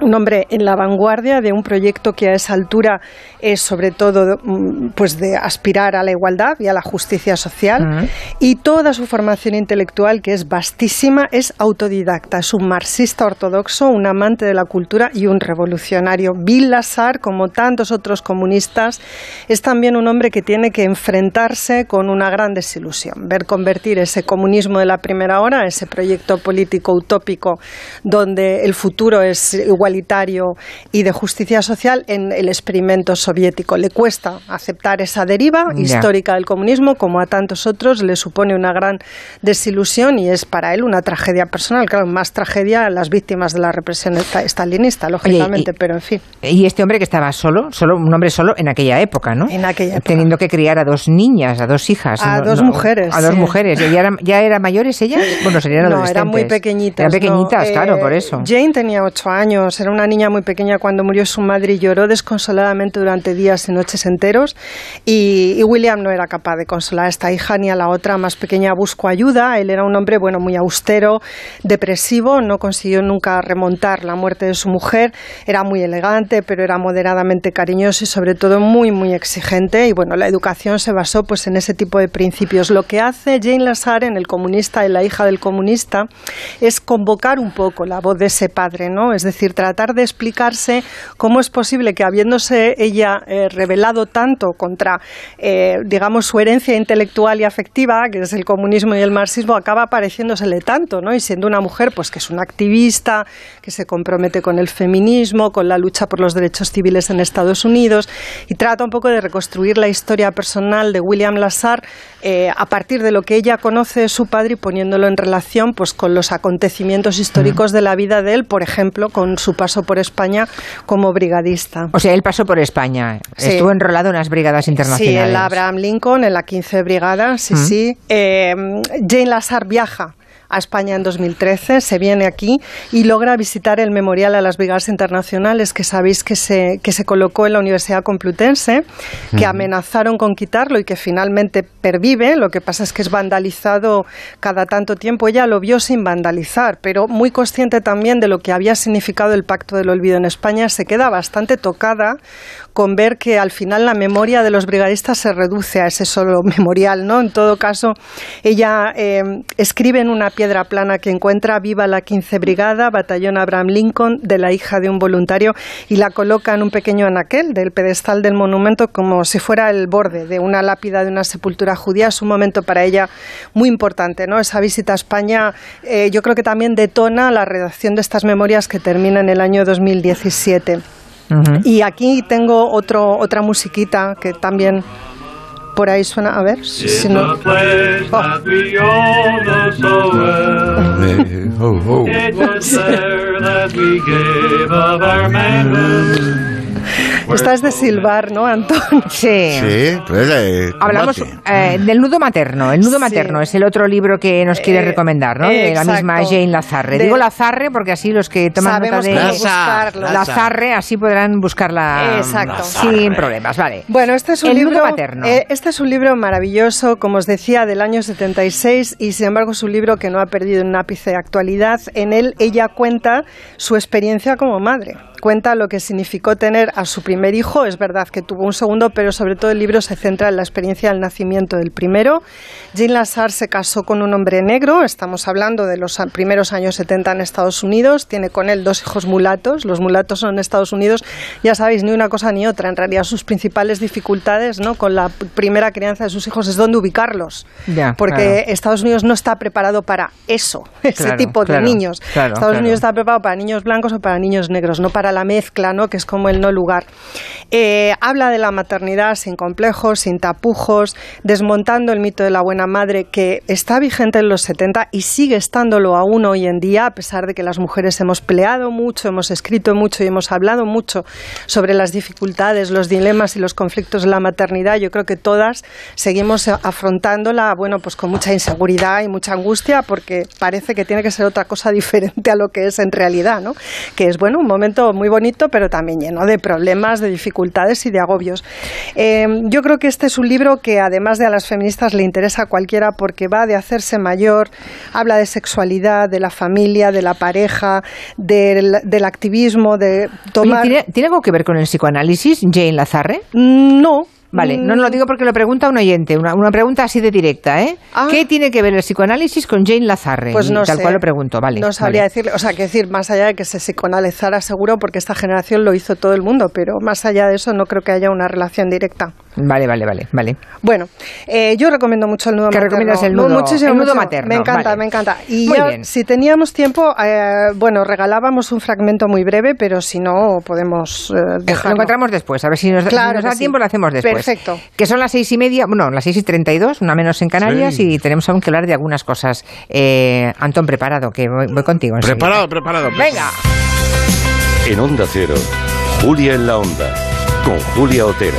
un hombre en la vanguardia de un proyecto que a esa altura es sobre todo mm, pues de aspirar a la igualdad y a la justicia social. Y toda su formación intelectual que es vastísima es autodidacta. Es un marxista ortodoxo un amante de la cultura y un revolucionario. Bill Lazar como tantos otros comunistas es también un hombre que tiene que enfrentarse con una gran desilusión. Ver convertir ese comunismo de la primera hora ese proyecto político utópico donde el futuro es igualitario y de justicia social en el experimento soviético. Le cuesta aceptar esa deriva Ya. histórica del comunismo, como a tantos otros le supone una gran desilusión y es para él una tragedia personal. Claro, más tragedia las víctimas de la represión esta- estalinista, lógicamente, y- pero en fin. Y este hombre que estaba solo, solo un hombre solo en aquella época, ¿no? En aquella época. Teniendo que criar a dos niñas, a dos hijas. A no- dos no, mujeres, A dos sí. mujeres. ¿Ya eran, ¿Ya eran mayores ellas? Bueno, serían No, adolescentes. eran muy pequeñitas. Eran pequeñitas, no. claro, Eh, por eso. Jane tenía ocho años, era una niña muy pequeña cuando murió su madre y lloró desconsoladamente durante días y noches enteros. Y William no era capaz de consolar a esta hija ni a la otra más pequeña. Buscó ayuda. Él era un hombre bueno, muy austero, depresivo, no consiguió nunca remontar la muerte de su mujer. Era muy elegante, pero era moderadamente cariñoso y sobre todo muy, muy exigente. Y bueno, la educación se basó pues en ese tipo de principios. Lo que hace Jane Lazar en El comunista y la hija del comunista es convocar un poco la voz de ese padre, ¿no? Es decir, tratar de explicarse cómo es posible que habiéndose ella eh, revelado tanto contra, eh, digamos, su herencia intelectual y afectiva, que es el comunismo y el marxismo, acaba pareciéndosele tanto, ¿no? Y siendo una mujer, pues que es una activista, que se compromete con el feminismo, con la lucha por los derechos civiles en Estados Unidos, y trata un poco de reconstruir la historia personal de William Lazar eh, a partir de lo que ella conoce de su padre y poniéndolo en relación pues con los acontecimientos históricos de la vida de él, por ejemplo, con su paso por España como brigadista. O sea, él pasó por España. Sí. Estuvo enrolado en las brigadas Sí, internacionales. en la Abraham Lincoln, en la 15 Brigada, sí, Mm. sí. Eh, Jane Lazar viaja a España en 2013, se viene aquí y logra visitar el memorial a las brigadas internacionales que sabéis que se, que se colocó en la Universidad Complutense, que amenazaron con quitarlo y que finalmente pervive. Lo que pasa es que es vandalizado cada tanto tiempo. Ella lo vio sin vandalizar, pero muy consciente también de lo que había significado el Pacto del Olvido en España, se queda bastante tocada con ver que al final la memoria de los brigadistas se reduce a ese solo memorial, ¿no? En todo caso, ella eh, escribe en una piedra plana que encuentra viva la 15 Brigada, batallón Abraham Lincoln, de la hija de un voluntario, y la coloca en un pequeño anaquel del pedestal del monumento como si fuera el borde de una lápida de una sepultura judía. Es un momento para ella muy importante, ¿no? Esa visita a España, eh, yo creo que también detona la redacción de estas memorias que termina en el año 2017. Y aquí tengo otro, otra musiquita que también por ahí suena. A ver si no. a manhood. Estás de silbar, ¿no, Antón? Sí. Sí, pues eh, Hablamos eh, del nudo materno. El nudo materno es el otro libro que nos quiere Eh, recomendar, ¿no? De la misma Jane Lazarre. De- Digo Lazarre porque así los que toman nota de buscarlo. Lazarre así podrán buscarla Exacto. sin problemas, vale. Bueno, este es un El libro nudo materno. eh, este es un libro maravilloso, como os decía, del año 76 y sin embargo es un libro que no ha perdido un ápice de actualidad. En él ella cuenta su experiencia como madre. Cuenta lo que significó tener a su primer hijo. Es verdad que tuvo un segundo, pero sobre todo el libro se centra en la experiencia del nacimiento del primero. Jean Lazar se casó con un hombre negro. Estamos hablando de los primeros años 70 en Estados Unidos. Tiene con él dos hijos mulatos. Los mulatos son en Estados Unidos, ya sabéis, ni una cosa ni otra. En realidad sus principales dificultades ¿no? con la primera crianza de sus hijos es dónde ubicarlos. Ya, porque claro. Estados Unidos no está preparado para eso, ese Claro, tipo de claro, niños. Estados. Unidos está preparado para niños blancos o para niños negros, no para la mezcla, ¿no? que es como el no lugar. Eh, habla de la maternidad sin complejos, sin tapujos, desmontando el mito de la buena madre que está vigente en los 70 y sigue estándolo aún hoy en día, a pesar de que las mujeres hemos peleado mucho, hemos escrito mucho y hemos hablado mucho sobre las dificultades, los dilemas y los conflictos de la maternidad. Yo creo que todas seguimos afrontándola, bueno, pues con mucha inseguridad y mucha angustia, porque parece que tiene que ser otra cosa diferente a lo que es en realidad, ¿no? Que es, bueno, un momento muy bonito, pero también lleno de problemas, de dificultades y de agobios. Eh, yo creo que este es un libro que además de a las feministas le interesa a cualquiera porque va de hacerse mayor, habla de sexualidad, de la familia, de la pareja, del, del activismo, de Oye, tomar... ¿tiene, tiene algo que ver con el psicoanálisis, Jane Lazarre? No. Vale, no, Mm. no lo digo porque lo pregunta un oyente, una, una pregunta así de directa, ¿eh? ¿Qué tiene que ver el psicoanálisis con Jane Lazarre? Ah. Pues no Tal sé. cual lo pregunto, vale. No sabría vale. decirle, o sea, que decir, más allá de que se psicoanalizara seguro, porque esta generación lo hizo todo el mundo, pero más allá de eso no creo que haya una relación directa. Vale, vale, vale, vale. Bueno, eh, yo recomiendo mucho el nudo ¿Qué materno. recomiendas el nudo- muchísimo, el nudo muchísimo. materno? Me encanta, Vale. me encanta. Y Muy ya, bien. si teníamos tiempo, eh, bueno, regalábamos un fragmento muy breve, pero si no, podemos eh, Lo dejarlo. encontramos después, a ver si nos, si Claro nos da sí. tiempo, lo hacemos después. Perfecto. Que son las seis y media, bueno, las seis y treinta y dos, una menos en Canarias, Sí. y tenemos aún que hablar de algunas cosas. Eh, Antón, preparado, que voy, voy contigo. enseguida. Preparado, preparado. Venga. En Onda Cero, Julia en la Onda, con Julia Otero.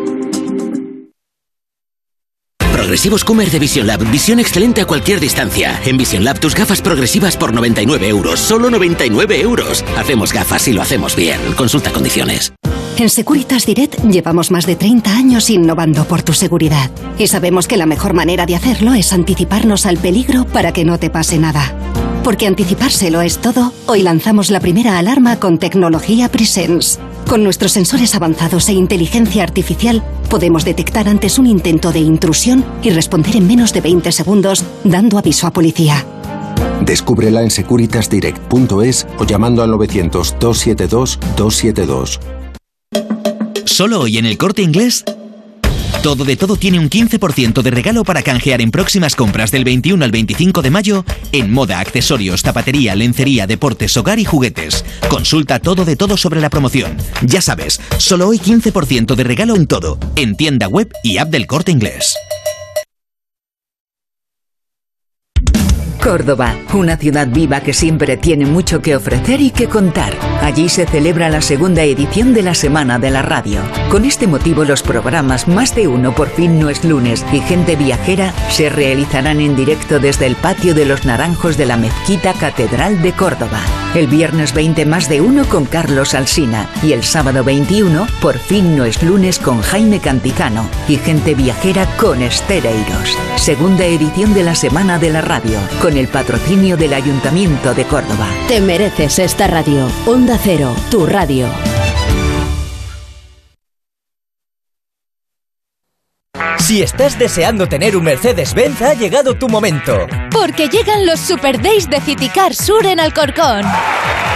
Progresivos Comer de Vision Lab. Visión excelente a cualquier distancia. En Vision Lab tus gafas progresivas por 99 euros. Solo 99 euros. Hacemos gafas y lo hacemos bien. Consulta condiciones. En Securitas Direct llevamos más de 30 años innovando por tu seguridad. Y sabemos que la mejor manera de hacerlo es anticiparnos al peligro para que no te pase nada. Porque anticipárselo es todo, hoy lanzamos la primera alarma con tecnología Presence. Con nuestros sensores avanzados e inteligencia artificial, podemos detectar antes un intento de intrusión y responder en menos de 20 segundos, dando aviso a policía. Descúbrela en securitasdirect.es o llamando al 900-272-272. Solo hoy en el corte inglés. Todo de todo tiene un 15% de regalo para canjear en próximas compras del 21 al 25 de mayo en moda, accesorios, zapatería, lencería, deportes, hogar y juguetes. Consulta todo de todo sobre la promoción. Ya sabes, solo hoy 15% de regalo en todo, en tienda web y app del corte inglés. Córdoba, una ciudad viva que siempre tiene mucho que ofrecer y que contar. Allí se celebra la segunda edición de la Semana de la Radio. Con este motivo los programas Más de Uno por fin no es lunes y Gente Viajera se realizarán en directo desde el patio de los Naranjos de la Mezquita Catedral de Córdoba. El viernes 20 Más de Uno con Carlos Alsina y el sábado 21 por fin no es lunes con Jaime Cantizano y Gente Viajera con Estereiros. Segunda edición de la Semana de la Radio el patrocinio del Ayuntamiento de Córdoba. Te mereces esta radio. Onda Cero, tu radio. Si estás deseando tener un Mercedes-Benz, ha llegado tu momento. Porque llegan los Super Days de Citicar Sur en Alcorcón.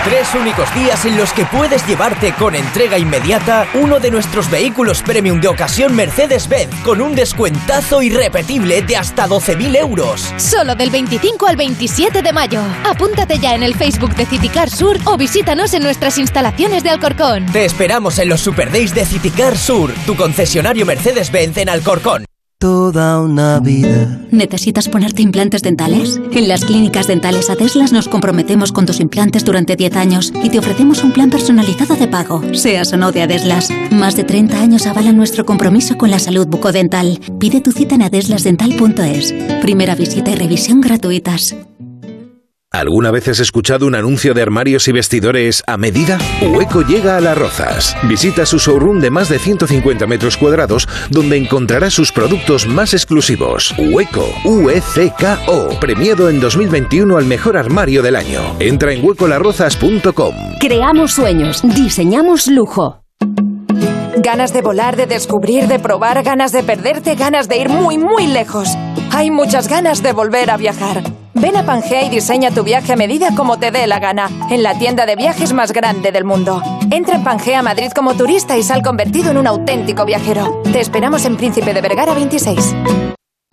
Tres únicos días en los que puedes llevarte con entrega inmediata uno de nuestros vehículos premium de ocasión Mercedes-Benz con un descuentazo irrepetible de hasta 12.000 euros. Solo del 25 al 27 de mayo. Apúntate ya en el Facebook de Citicar Sur o visítanos en nuestras instalaciones de Alcorcón. Te esperamos en los Super Days de Citicar Sur, tu concesionario Mercedes-Benz en Alcorcón. Toda una vida. ¿Necesitas ponerte implantes dentales? En las clínicas dentales Adeslas nos comprometemos con tus implantes durante 10 años y te ofrecemos un plan personalizado de pago, seas o no de Adeslas. Más de 30 años avalan nuestro compromiso con la salud bucodental. Pide tu cita en adeslasdental.es. Primera visita y revisión gratuitas. ¿Alguna vez has escuchado un anuncio de armarios y vestidores a medida? Hueco llega a Las Rozas. Visita su showroom de más de 150 metros cuadrados donde encontrarás sus productos más exclusivos. Hueco, U-E-C-K-O, premiado en 2021 al mejor armario del año. Entra en huecolarrozas.com. Creamos sueños, diseñamos lujo. Ganas de volar, de descubrir, de probar, ganas de perderte, ganas de ir muy, muy lejos. Hay muchas ganas de volver a viajar. Ven a Pangea y diseña tu viaje a medida como te dé la gana, en la tienda de viajes más grande del mundo. Entra en Pangea Madrid como turista y sal convertido en un auténtico viajero. Te esperamos en Príncipe de Vergara 26.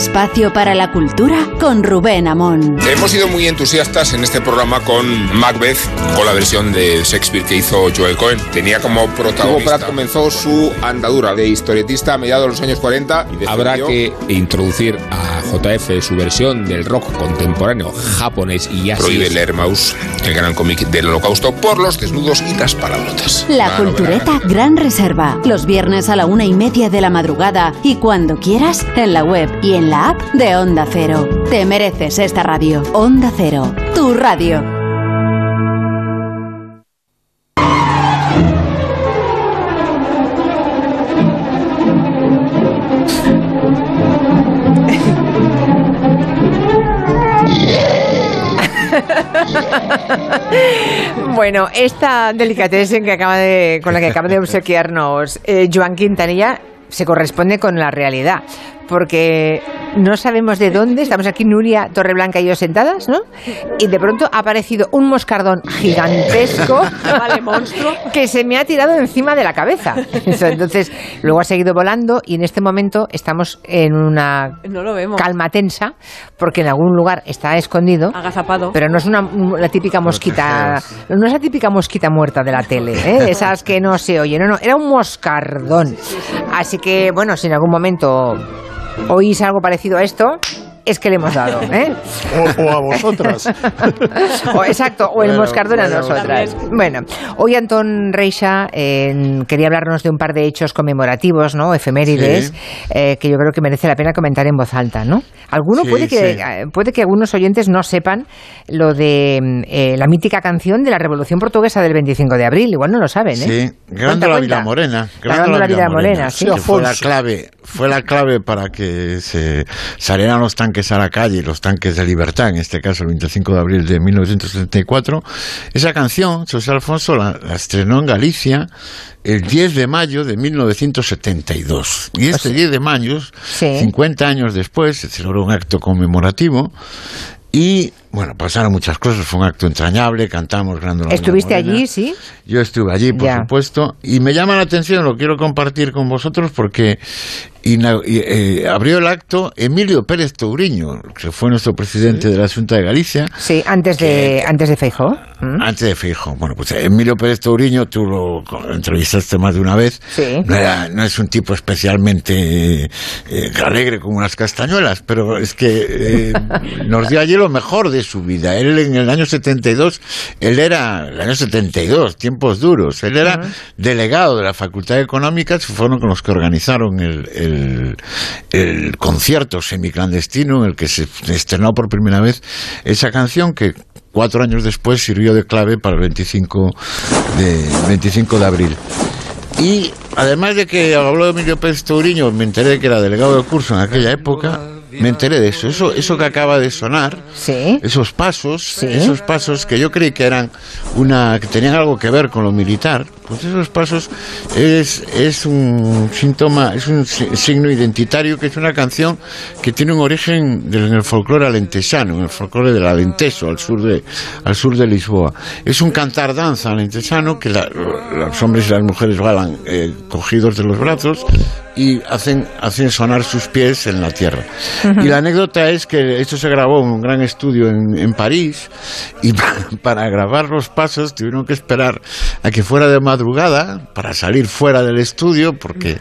Espacio para la cultura con Rubén Amón. Hemos sido muy entusiastas en este programa con Macbeth, con la versión de Shakespeare que hizo Joel Cohen. Tenía como protagonista. Pratt comenzó su andadura de historietista a mediados de los años 40. Y Habrá que introducir a JF su versión del rock contemporáneo japonés y así. Prohíbe leer Maus, el gran cómic del holocausto, por los desnudos y las palabrotas. La Cultureta. Gran Reserva, los viernes a la una y media de la madrugada y cuando quieras en la web y en la app de Onda Cero. Te mereces esta radio. Onda Cero, tu radio. Bueno, esta delicatessen que acaba de, con la que acaba de obsequiarnos eh, Joan Quintanilla se corresponde con la realidad, porque no sabemos de dónde, estamos aquí Nuria Torreblanca y yo sentadas, ¿no? Y de pronto ha aparecido un moscardón gigantesco, Vale, monstruo. que se me ha tirado encima de la cabeza. Entonces, luego ha seguido volando y en este momento estamos en una No lo vemos. calma tensa, porque en algún lugar está escondido. Agazapado. Pero no es una, la típica mosquita, no es la típica mosquita muerta de la tele, ¿eh? esas que no se oyen, no, no, era un moscardón. Así que, bueno, si en algún momento oís algo parecido a esto, es que le hemos dado, ¿eh? O, o a vosotras. O, exacto, o el Bueno, moscardón a bueno, nosotras. Bueno, hoy Antón Reixa eh, quería hablarnos de un par de hechos conmemorativos, ¿no? Efemérides, Sí. eh, que yo creo que merece la pena comentar en voz alta, ¿no? Alguno Sí, puede que sí. eh, puede que algunos oyentes no sepan lo de mm, eh, la mítica canción de la Revolución Portuguesa del 25 de abril, igual no lo saben, ¿eh? Sí, Grándola. Vila Morena. Grándola Vila Morena, sí. que fue la clave, fue la clave para que se salieran los tanques a la calle, los tanques de libertad, en este caso el 25 de abril de 1974. Esa canción, José Alfonso la, la estrenó en Galicia el 10 de mayo de 1972. Y este 10 de mayo, 50 años después, se celebró un acto conmemorativo y, bueno, pasaron muchas cosas, fue un acto entrañable, cantamos Grándola ¿Estuviste allí, sí? Yo estuve allí, por Ya. supuesto, y me llama la atención, lo quiero compartir con vosotros porque y, eh, abrió el acto Emilio Pérez Touriño, que fue nuestro presidente de la Junta de Galicia. Sí, antes de, antes de Feijóo. Mm. Antes de Feijóo. Bueno, pues Emilio Pérez Touriño, tú lo entrevistaste más de una vez. Sí. No, es un tipo especialmente eh, alegre como unas castañuelas, pero es que eh, nos dio allí lo mejor de su vida. Él en el año 72, él era, el año 72, tiempos duros, él era delegado de la Facultad de Económicas, fueron con los que organizaron el el, concierto semiclandestino en el que se estrenó por primera vez esa canción que cuatro años después sirvió de clave para el 25 de, 25 de abril. Y además de que habló de Emilio Pérez Touriño, me enteré que era delegado de curso en aquella época, me enteré de eso. Eso, eso que acaba de sonar, esos pasos, esos pasos que yo creí que eran una, que tenían algo que ver con lo militar, pues esos pasos es, es un síntoma, es un signo identitario que es una canción que tiene un origen en el folclore alentesano, en el folclore del Alenteso, al sur de, al sur de Lisboa. Es un cantar danza alentesano que los hombres y las mujeres balan eh, cogidos de los brazos y hacen, hacen sonar sus pies en la tierra. Y la anécdota es que esto se grabó en un gran estudio en, en París y para, grabar los pasos tuvieron que esperar a que fuera de madrugada para salir fuera del estudio porque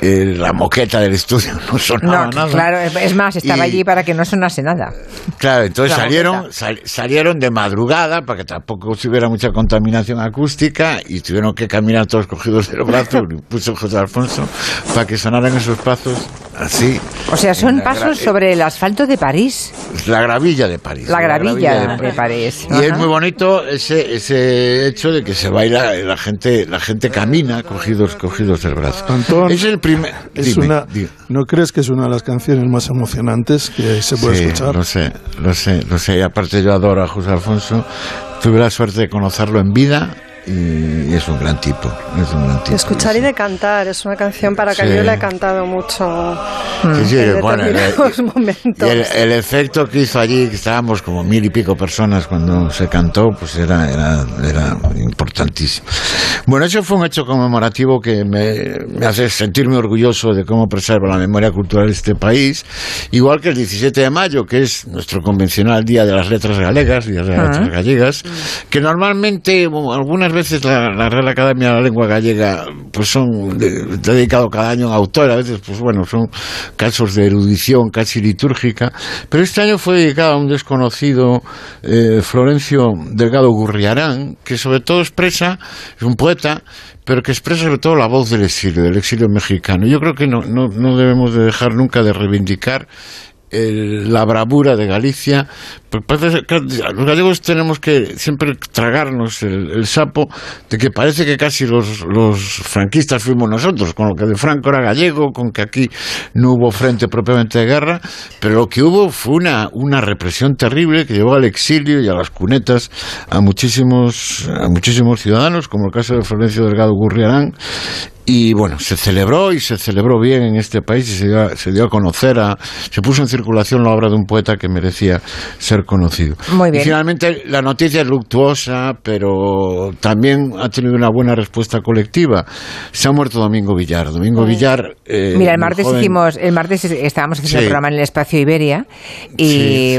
eh, la moqueta del estudio no sonaba nada. Claro, es más, estaba allí para que no sonase nada. Claro, entonces salieron, salieron de madrugada para que tampoco hubiera mucha contaminación acústica y tuvieron que caminar todos cogidos del brazo, puso José Alfonso, para que sonaran esos pasos así. O sea, son pasos sobre el asfalto de París. La gravilla de París. La gravilla, de, París. Y es muy bonito ese, ese hecho de que se baila, la gente, la gente camina cogidos, cogidos del brazo. es el primer. ¿No crees que es una de las canciones más emocionantes que se puede escuchar? Lo sé, lo sé, lo sé. Y aparte yo adoro a José Alfonso. Tuve la suerte de conocerlo en vida y es un gran tipo. Es un gran tipo. De escuchar y de cantar, es una canción para que yo le he cantado mucho sí, en bueno, el, momentos. el, efecto que hizo allí, que estábamos como mil y pico personas cuando se cantó, pues era, era, era importantísimo. Bueno, eso fue un hecho conmemorativo que me, me, hace sentirme orgulloso de cómo preserva la memoria cultural de este país, igual que el 17 de mayo, que es nuestro convencional Día de las Letras Galegas, Día de las Letras Gallegas, que normalmente algunas veces la, Real Academia de la Lengua Gallega pues son dedicado cada año a un autor, a veces pues bueno, son casos de erudición casi litúrgica, pero este año fue dedicado a un desconocido eh, Florencio Delgado Gurriarán, que sobre todo expresa, es un poeta, pero que expresa sobre todo la voz del exilio, del exilio mexicano. Yo creo que no, no, no debemos de dejar nunca de reivindicar la bravura de Galicia. Pues los gallegos tenemos que siempre tragarnos el, sapo de que parece que casi los, los, franquistas fuimos nosotros, con lo que de Franco era gallego, con que aquí no hubo frente propiamente de guerra, pero lo que hubo fue una, una represión terrible que llevó al exilio y a las cunetas a muchísimos, a muchísimos ciudadanos, como el caso de Florencio Delgado Gurriarán, y bueno, se celebró y se celebró bien en este país y se dio, se dio, a conocer, a, se puso en circulación la obra de un poeta que merecía ser conocido. Muy bien. Y finalmente la noticia es luctuosa, pero también ha tenido una buena respuesta colectiva. Se ha muerto Domingo Villar. Domingo Villar. Eh, Mira, el martes hicimos, el martes estábamos haciendo el programa en el espacio Iberia y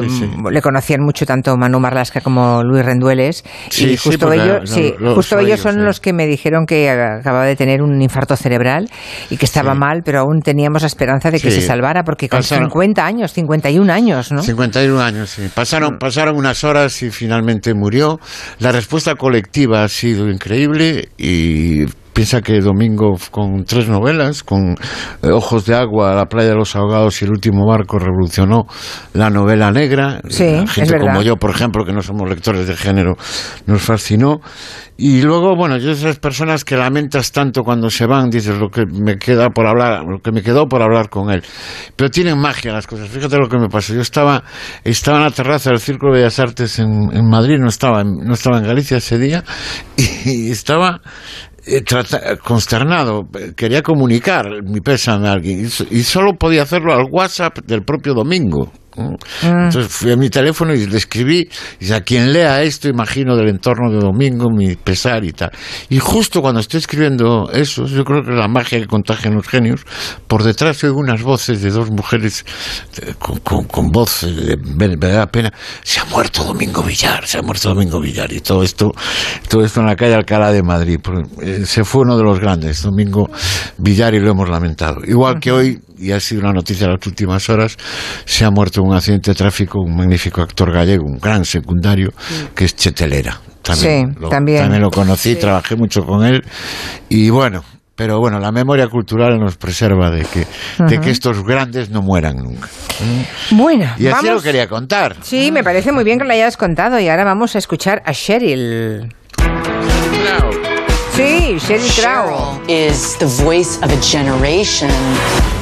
le conocían mucho tanto Manu Marlasca como Luis Rendueles. y justo ellos, sí, justo ellos son los que me dijeron que acababa de tener un infarto cerebral y que estaba mal, pero aún teníamos la esperanza de que se salvara porque con 50 años, 51 años, ¿no? 51 años, sí. Pasaron, mm. pasaron unas horas y finalmente murió. La respuesta colectiva ha sido increíble y Piensa que Domingo, con tres novelas, con eh, Ojos de Agua, La playa de los ahogados y El último barco, revolucionó la novela negra. Sí, gente como yo, por ejemplo, que no somos lectores de género, nos fascinó. Y luego, bueno, yo esas personas que lamentas tanto cuando se van, dices lo que me queda por hablar, lo que me quedó por hablar con él. Pero tienen magia las cosas. Fíjate lo que me pasó. Yo estaba, estaba en la terraza del Círculo de Bellas Artes en, en Madrid, no estaba, no estaba en Galicia ese día, y estaba eh, consternado, quería comunicar mi pésame a alguien y, solo podía hacerlo al WhatsApp del propio domingo. Mm. Entonces fui a mi teléfono y le escribí, y a quien lea esto, imagino del entorno de Domingo, mi pesar y tal. Y justo cuando estoy escribiendo eso, yo creo que la magia que contagian los genios, por detrás oigo unas voces de dos mujeres con, con, voz, me, da pena, se ha muerto Domingo Villar, se ha muerto Domingo Villar, y todo esto, todo esto en la calle Alcalá de Madrid. Eh, se fue uno de los grandes, Domingo Villar, y lo hemos lamentado. Igual que hoy, y ha sido una noticia de las últimas horas, se ha muerto en un accidente de tráfico un magnífico actor gallego, un gran secundario, que es Chetelera. También, lo, también. lo conocí, trabajé mucho con él y bueno, pero bueno, la memoria cultural nos preserva de que, de que estos grandes no mueran nunca. Bueno, y así lo quería contar. Sí, me parece muy bien que lo hayas contado y ahora vamos a escuchar a Cheryl. Sí, Sheryl Crow. is the voice of a generation.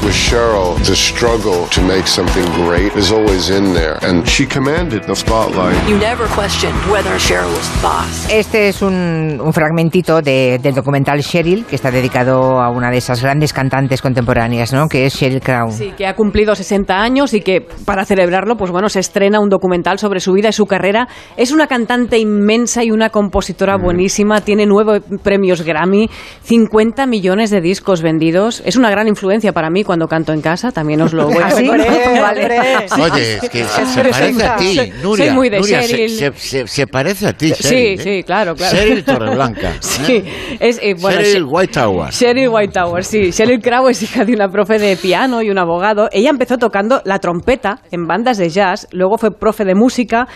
With Cheryl, the struggle to make something great is always in there, and she commanded the spotlight. You never questioned whether Cheryl was the boss. Este es un, un fragmentito de, del documental Cheryl, que está dedicado a una de esas grandes cantantes contemporáneas, ¿no? Que es Sheryl Crow. Sí, que ha cumplido 60 años y que para celebrarlo, pues bueno, se estrena un documental sobre su vida y su carrera. Es una cantante inmensa y una compositora buenísima. Tiene nueve premios Grammy, 50 millones de discos vendidos. Es una gran influencia para mí cuando canto en casa, también os lo voy a decir. Oye, es que se, parece a ti, Nuria. Soy muy de Nuria, Cheryl. Se, se, parece a ti, Cheryl, Sí, ¿eh? sí, claro, claro. Cheryl Torreblanca. Sí, es, eh, bueno, Cheryl Whitetower. Sheryl Whitetower, sí. Sheryl Crow es hija de una profe de piano y un abogado. Ella empezó tocando la trompeta en bandas de jazz, luego fue profe de música,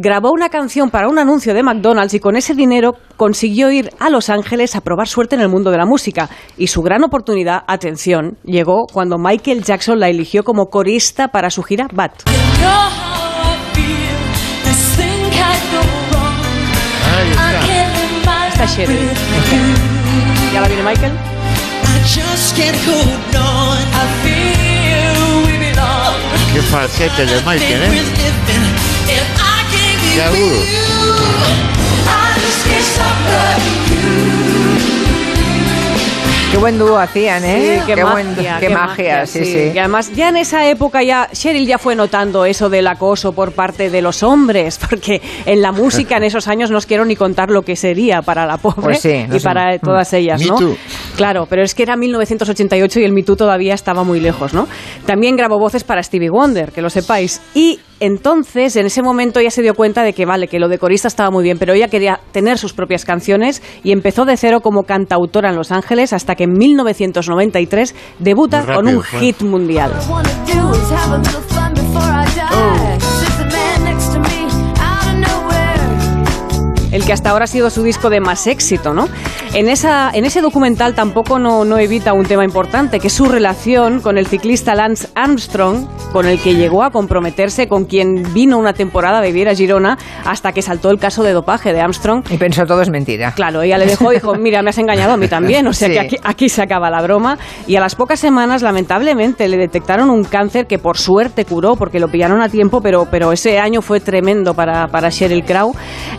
grabó una canción para un anuncio de McDonald's y con ese dinero consiguió ir a Los Ángeles a probar suerte en el mundo de la música. Y su gran oportunidad, atención, llegó cuando Michael Jackson la eligió como corista para su gira Bad. Está Sheryl. ¿Y ahora viene Michael? Qué falsete de Michael, ¿eh? Qué agudo. Qué buen dúo hacían, ¿eh? Sí, qué, buen- magia, qué magia, sí, sí. Y además, ya en esa época ya Cheryl ya fue notando eso del acoso por parte de los hombres, porque en la música en esos años no os quiero ni contar lo que sería para la pobre Pues sí, no y sé. para todas ellas, Me ¿no? Too. Claro, pero es que era 1988 y el Me Too todavía estaba muy lejos, ¿no? También grabó voces para Stevie Wonder, que lo sepáis. Y entonces, en ese momento ya se dio cuenta de que, vale, que lo de corista estaba muy bien, pero ella quería tener sus propias canciones y empezó de cero como cantautora en Los Ángeles hasta que en 1993 debuta rápido con un hit mundial. El que hasta ahora ha sido su disco de más éxito, ¿no? En, esa, en ese documental tampoco no, no evita un tema importante, que es su relación con el ciclista Lance Armstrong, con el que llegó a comprometerse, con quien vino una temporada a vivir a Girona, hasta que saltó el caso de dopaje de Armstrong. Y pensó todo es mentira. Claro, ella le dejó y dijo, mira, me has engañado a mí también, o sea Sí. que aquí, aquí se acaba la broma. Y a las pocas semanas, lamentablemente, le detectaron un cáncer que por suerte curó, porque lo pillaron a tiempo, pero, pero ese año fue tremendo para, para Sheryl Crow.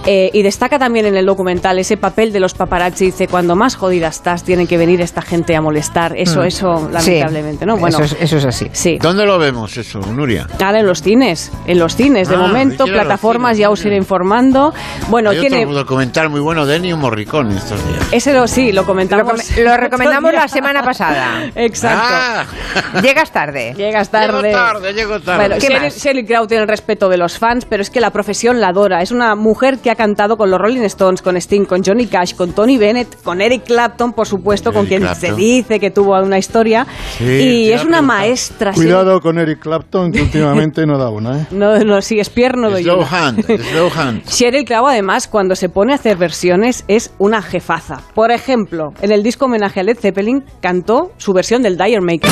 Eh, y destaca también en el documental ese papel de los paparazzi. Dice, cuando más jodida estás, tiene que venir esta gente a molestar. Eso, Mm. eso, lamentablemente, ¿no? Bueno, Eso es- eso es así. Sí. ¿Dónde lo vemos eso, Nuria? Ahora en los cines, en los cines, de Ah, momento, plataformas, ya os iré informando. Bueno, Hay tiene... otro documental muy bueno de Ennio Morricone estos días. Ese lo, sí, lo comentamos. Lo lo recomendamos la semana pasada. Exacto. Ah. Llegas tarde. Llegas tarde. Llego tarde, llego tarde. Bueno. Sheryl Crow tiene el respeto de los fans, pero es que la profesión la adora. Es una mujer que ha cantado con los Rolling Stones, con Sting, con Johnny Cash, con Tony Bennett, con Eric Clapton, por supuesto, con quien Clapton. se dice que tuvo una historia. Sí, y es una preguntar. maestra. Cuidado con Eric Clapton, que últimamente no da una, ¿eh? No, no, si es pierno doy Slow hand, slow hand. Sheryl Crow, además, cuando se pone a hacer versiones, es una jefaza. Por ejemplo, en el disco homenaje a Led Zeppelin, cantó su versión del Dire Maker.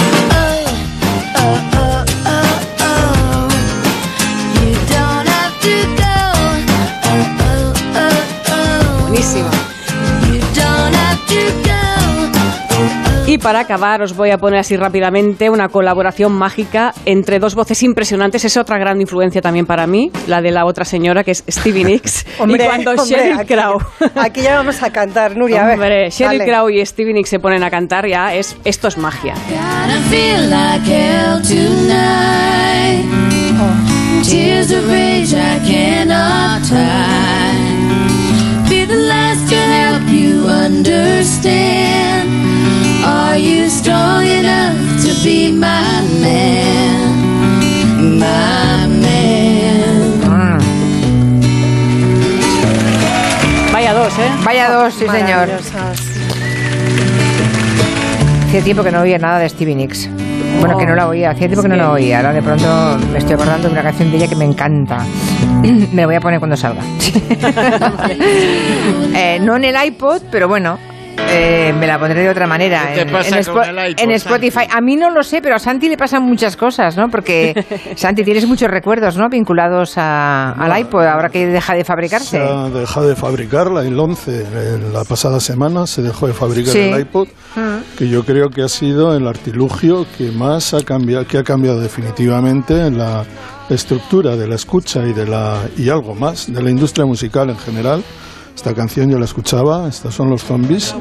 Buenísima. Y para acabar, os voy a poner así rápidamente una colaboración mágica entre dos voces impresionantes. Es otra gran influencia también para mí, la de la otra señora que es Stevie Nicks. Hombre, y cuando hombre, Sheryl aquí- Crow. Aquí ya vamos a cantar, Nuria. a ver, Hombre, Sheryl dale. Crow y Stevie Nicks se ponen a cantar ya, es, esto es magia. Gotta you understand. Are you strong enough to be my man? My man. Vaya dos, ¿eh? Vaya dos, sí, señor. Hacía tiempo que no oía nada de Stevie Nicks. Bueno, que no la oía, hacía tiempo que no la oía. Ahora de pronto me estoy acordando de una canción de ella que me encanta. me la voy a poner cuando salga. Eh, no en el iPod, pero bueno, eh, me la pondré de otra manera. ¿Qué te en, pasa en con el iPod, en Spotify. A mí no lo sé, pero a Santi le pasan muchas cosas, ¿no? Porque, Santi, tienes muchos recuerdos, ¿no? Vinculados a- al iPod, ahora que deja de fabricarse. Se ha dejado de fabricarla el 11, en la pasada semana se dejó de fabricar Sí. el iPod, que yo creo que ha sido el artilugio que más ha cambiado, que ha cambiado definitivamente en la estructura de la escucha y de la y algo más de la industria musical en general. Esta canción yo la escuchaba, estos son los zombies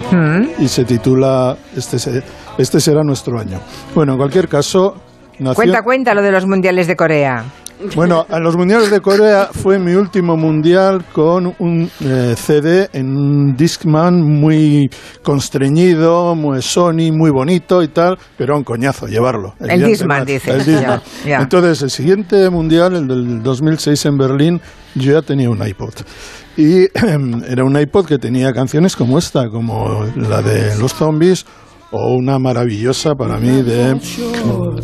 y se titula este, se- este será nuestro año. Bueno, en cualquier caso, nació- Cuenta, cuenta lo de los mundiales de Corea. Bueno, a los mundiales de Corea fue mi último mundial con un eh, CD en un Discman muy constreñido, muy Sony, muy bonito y tal, pero un coñazo llevarlo. El. Discman, El Discman. ya, ya. Entonces, el siguiente mundial, el del 2006 en Berlín, yo ya tenía un iPod. Y era un iPod que tenía canciones como esta, como la de los zombies o una maravillosa para mí de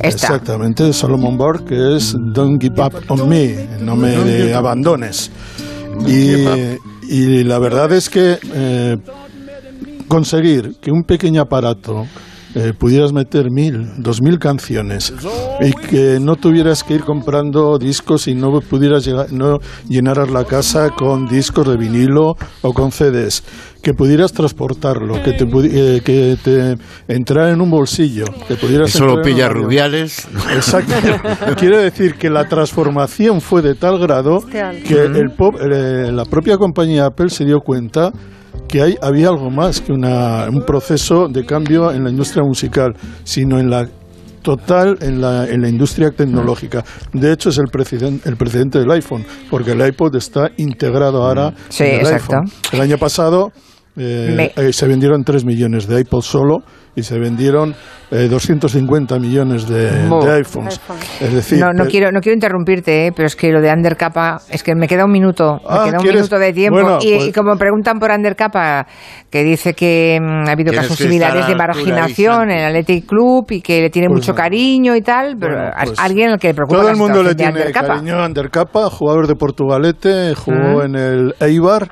exactamente de Solomon Burke que es Don't Give Up on Me, no me abandones. Y, y la verdad es que eh, conseguir que un pequeño aparato eh, pudieras meter mil, dos mil canciones y que no tuvieras que ir comprando discos y no pudieras llegar, no llenaras la casa con discos de vinilo o con CDs, que pudieras transportarlo, que te, eh, que te entrara en un bolsillo, que pudieras Eso lo entrar en pilla. Rubiales. Exacto. Quiero decir que la transformación fue de tal grado que el pop- eh, la propia compañía Apple se dio cuenta que hay, había algo más que una, un proceso de cambio en la industria musical, sino en la total en la, en la industria tecnológica. De hecho, es el precedente, el precedente del iPhone, porque el iPod está integrado ahora Sí, en el exacto. iPhone. El año pasado eh, eh, se vendieron 3 millones de iPods solo y se vendieron eh, 250 millones de, de iPhones. Es decir, No, no pe- quiero, no quiero interrumpirte, ¿eh? pero es que lo de Undercapa, es que me queda un minuto, Ah, me queda un ¿quieres? minuto de tiempo. Bueno, y, pues- y como preguntan por Undercapa, que dice que mm, ha habido casos similares de marginación en el Athletic Club y que le tiene Pues mucho nada. cariño y tal, pero Bueno, pues alguien al que le preocupa Todo el mundo le tiene Undercapa. cariño a Undercapa, jugador de Portugalete, jugó Mm. en el Eibar,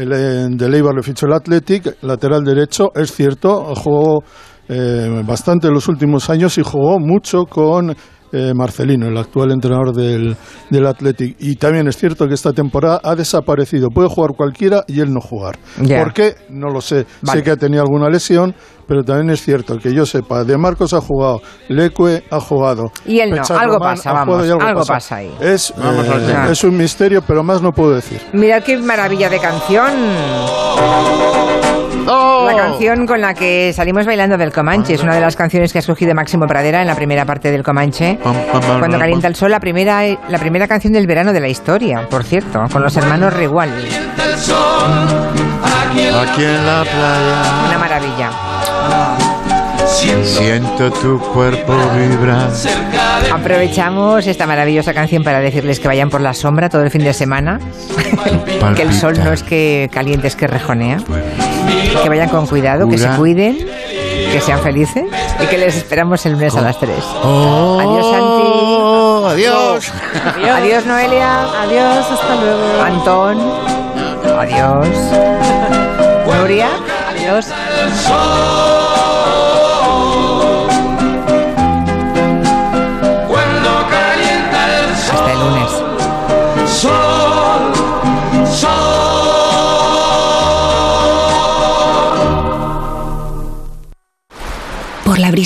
el, eh, del Eibar le fichó el Athletic, lateral derecho, es cierto, jugó eh, bastante en los últimos años y jugó mucho con eh, Marcelino, el actual entrenador del, del Athletic. Y también es cierto que esta temporada ha desaparecido. Puede jugar cualquiera y él no jugar. Ya. ¿Por qué? No lo sé. Vale. Sé que ha tenido alguna lesión, pero también es cierto que yo sepa, De Marcos ha jugado, Leque ha jugado. Y él no, algo pasa, ha jugado vamos, y algo pasa ahí. Es, Vamos eh, es un misterio, pero más no puedo decir. Mirad qué maravilla de canción. ¡Oh! La canción con la que salimos bailando del Comanche es una de las canciones que ha escogido Máximo Pradera en la primera parte del Comanche. Cuando calienta el sol, la primera, la primera canción del verano de la historia, por cierto, con los hermanos Rigual. Aquí en la playa Una maravilla. Siento tu cuerpo vibrar. Aprovechamos esta maravillosa canción para decirles que vayan por la sombra todo el fin de semana. que el sol no es que caliente, es que rejonea. Que vayan con cuidado, que se cuiden, que sean felices y que les esperamos el lunes a las 3. Oh, Adiós, Santi. Adiós. Adiós, Noelia. Adiós, hasta luego. Antón. Adiós. Nuria. Adiós. La brisa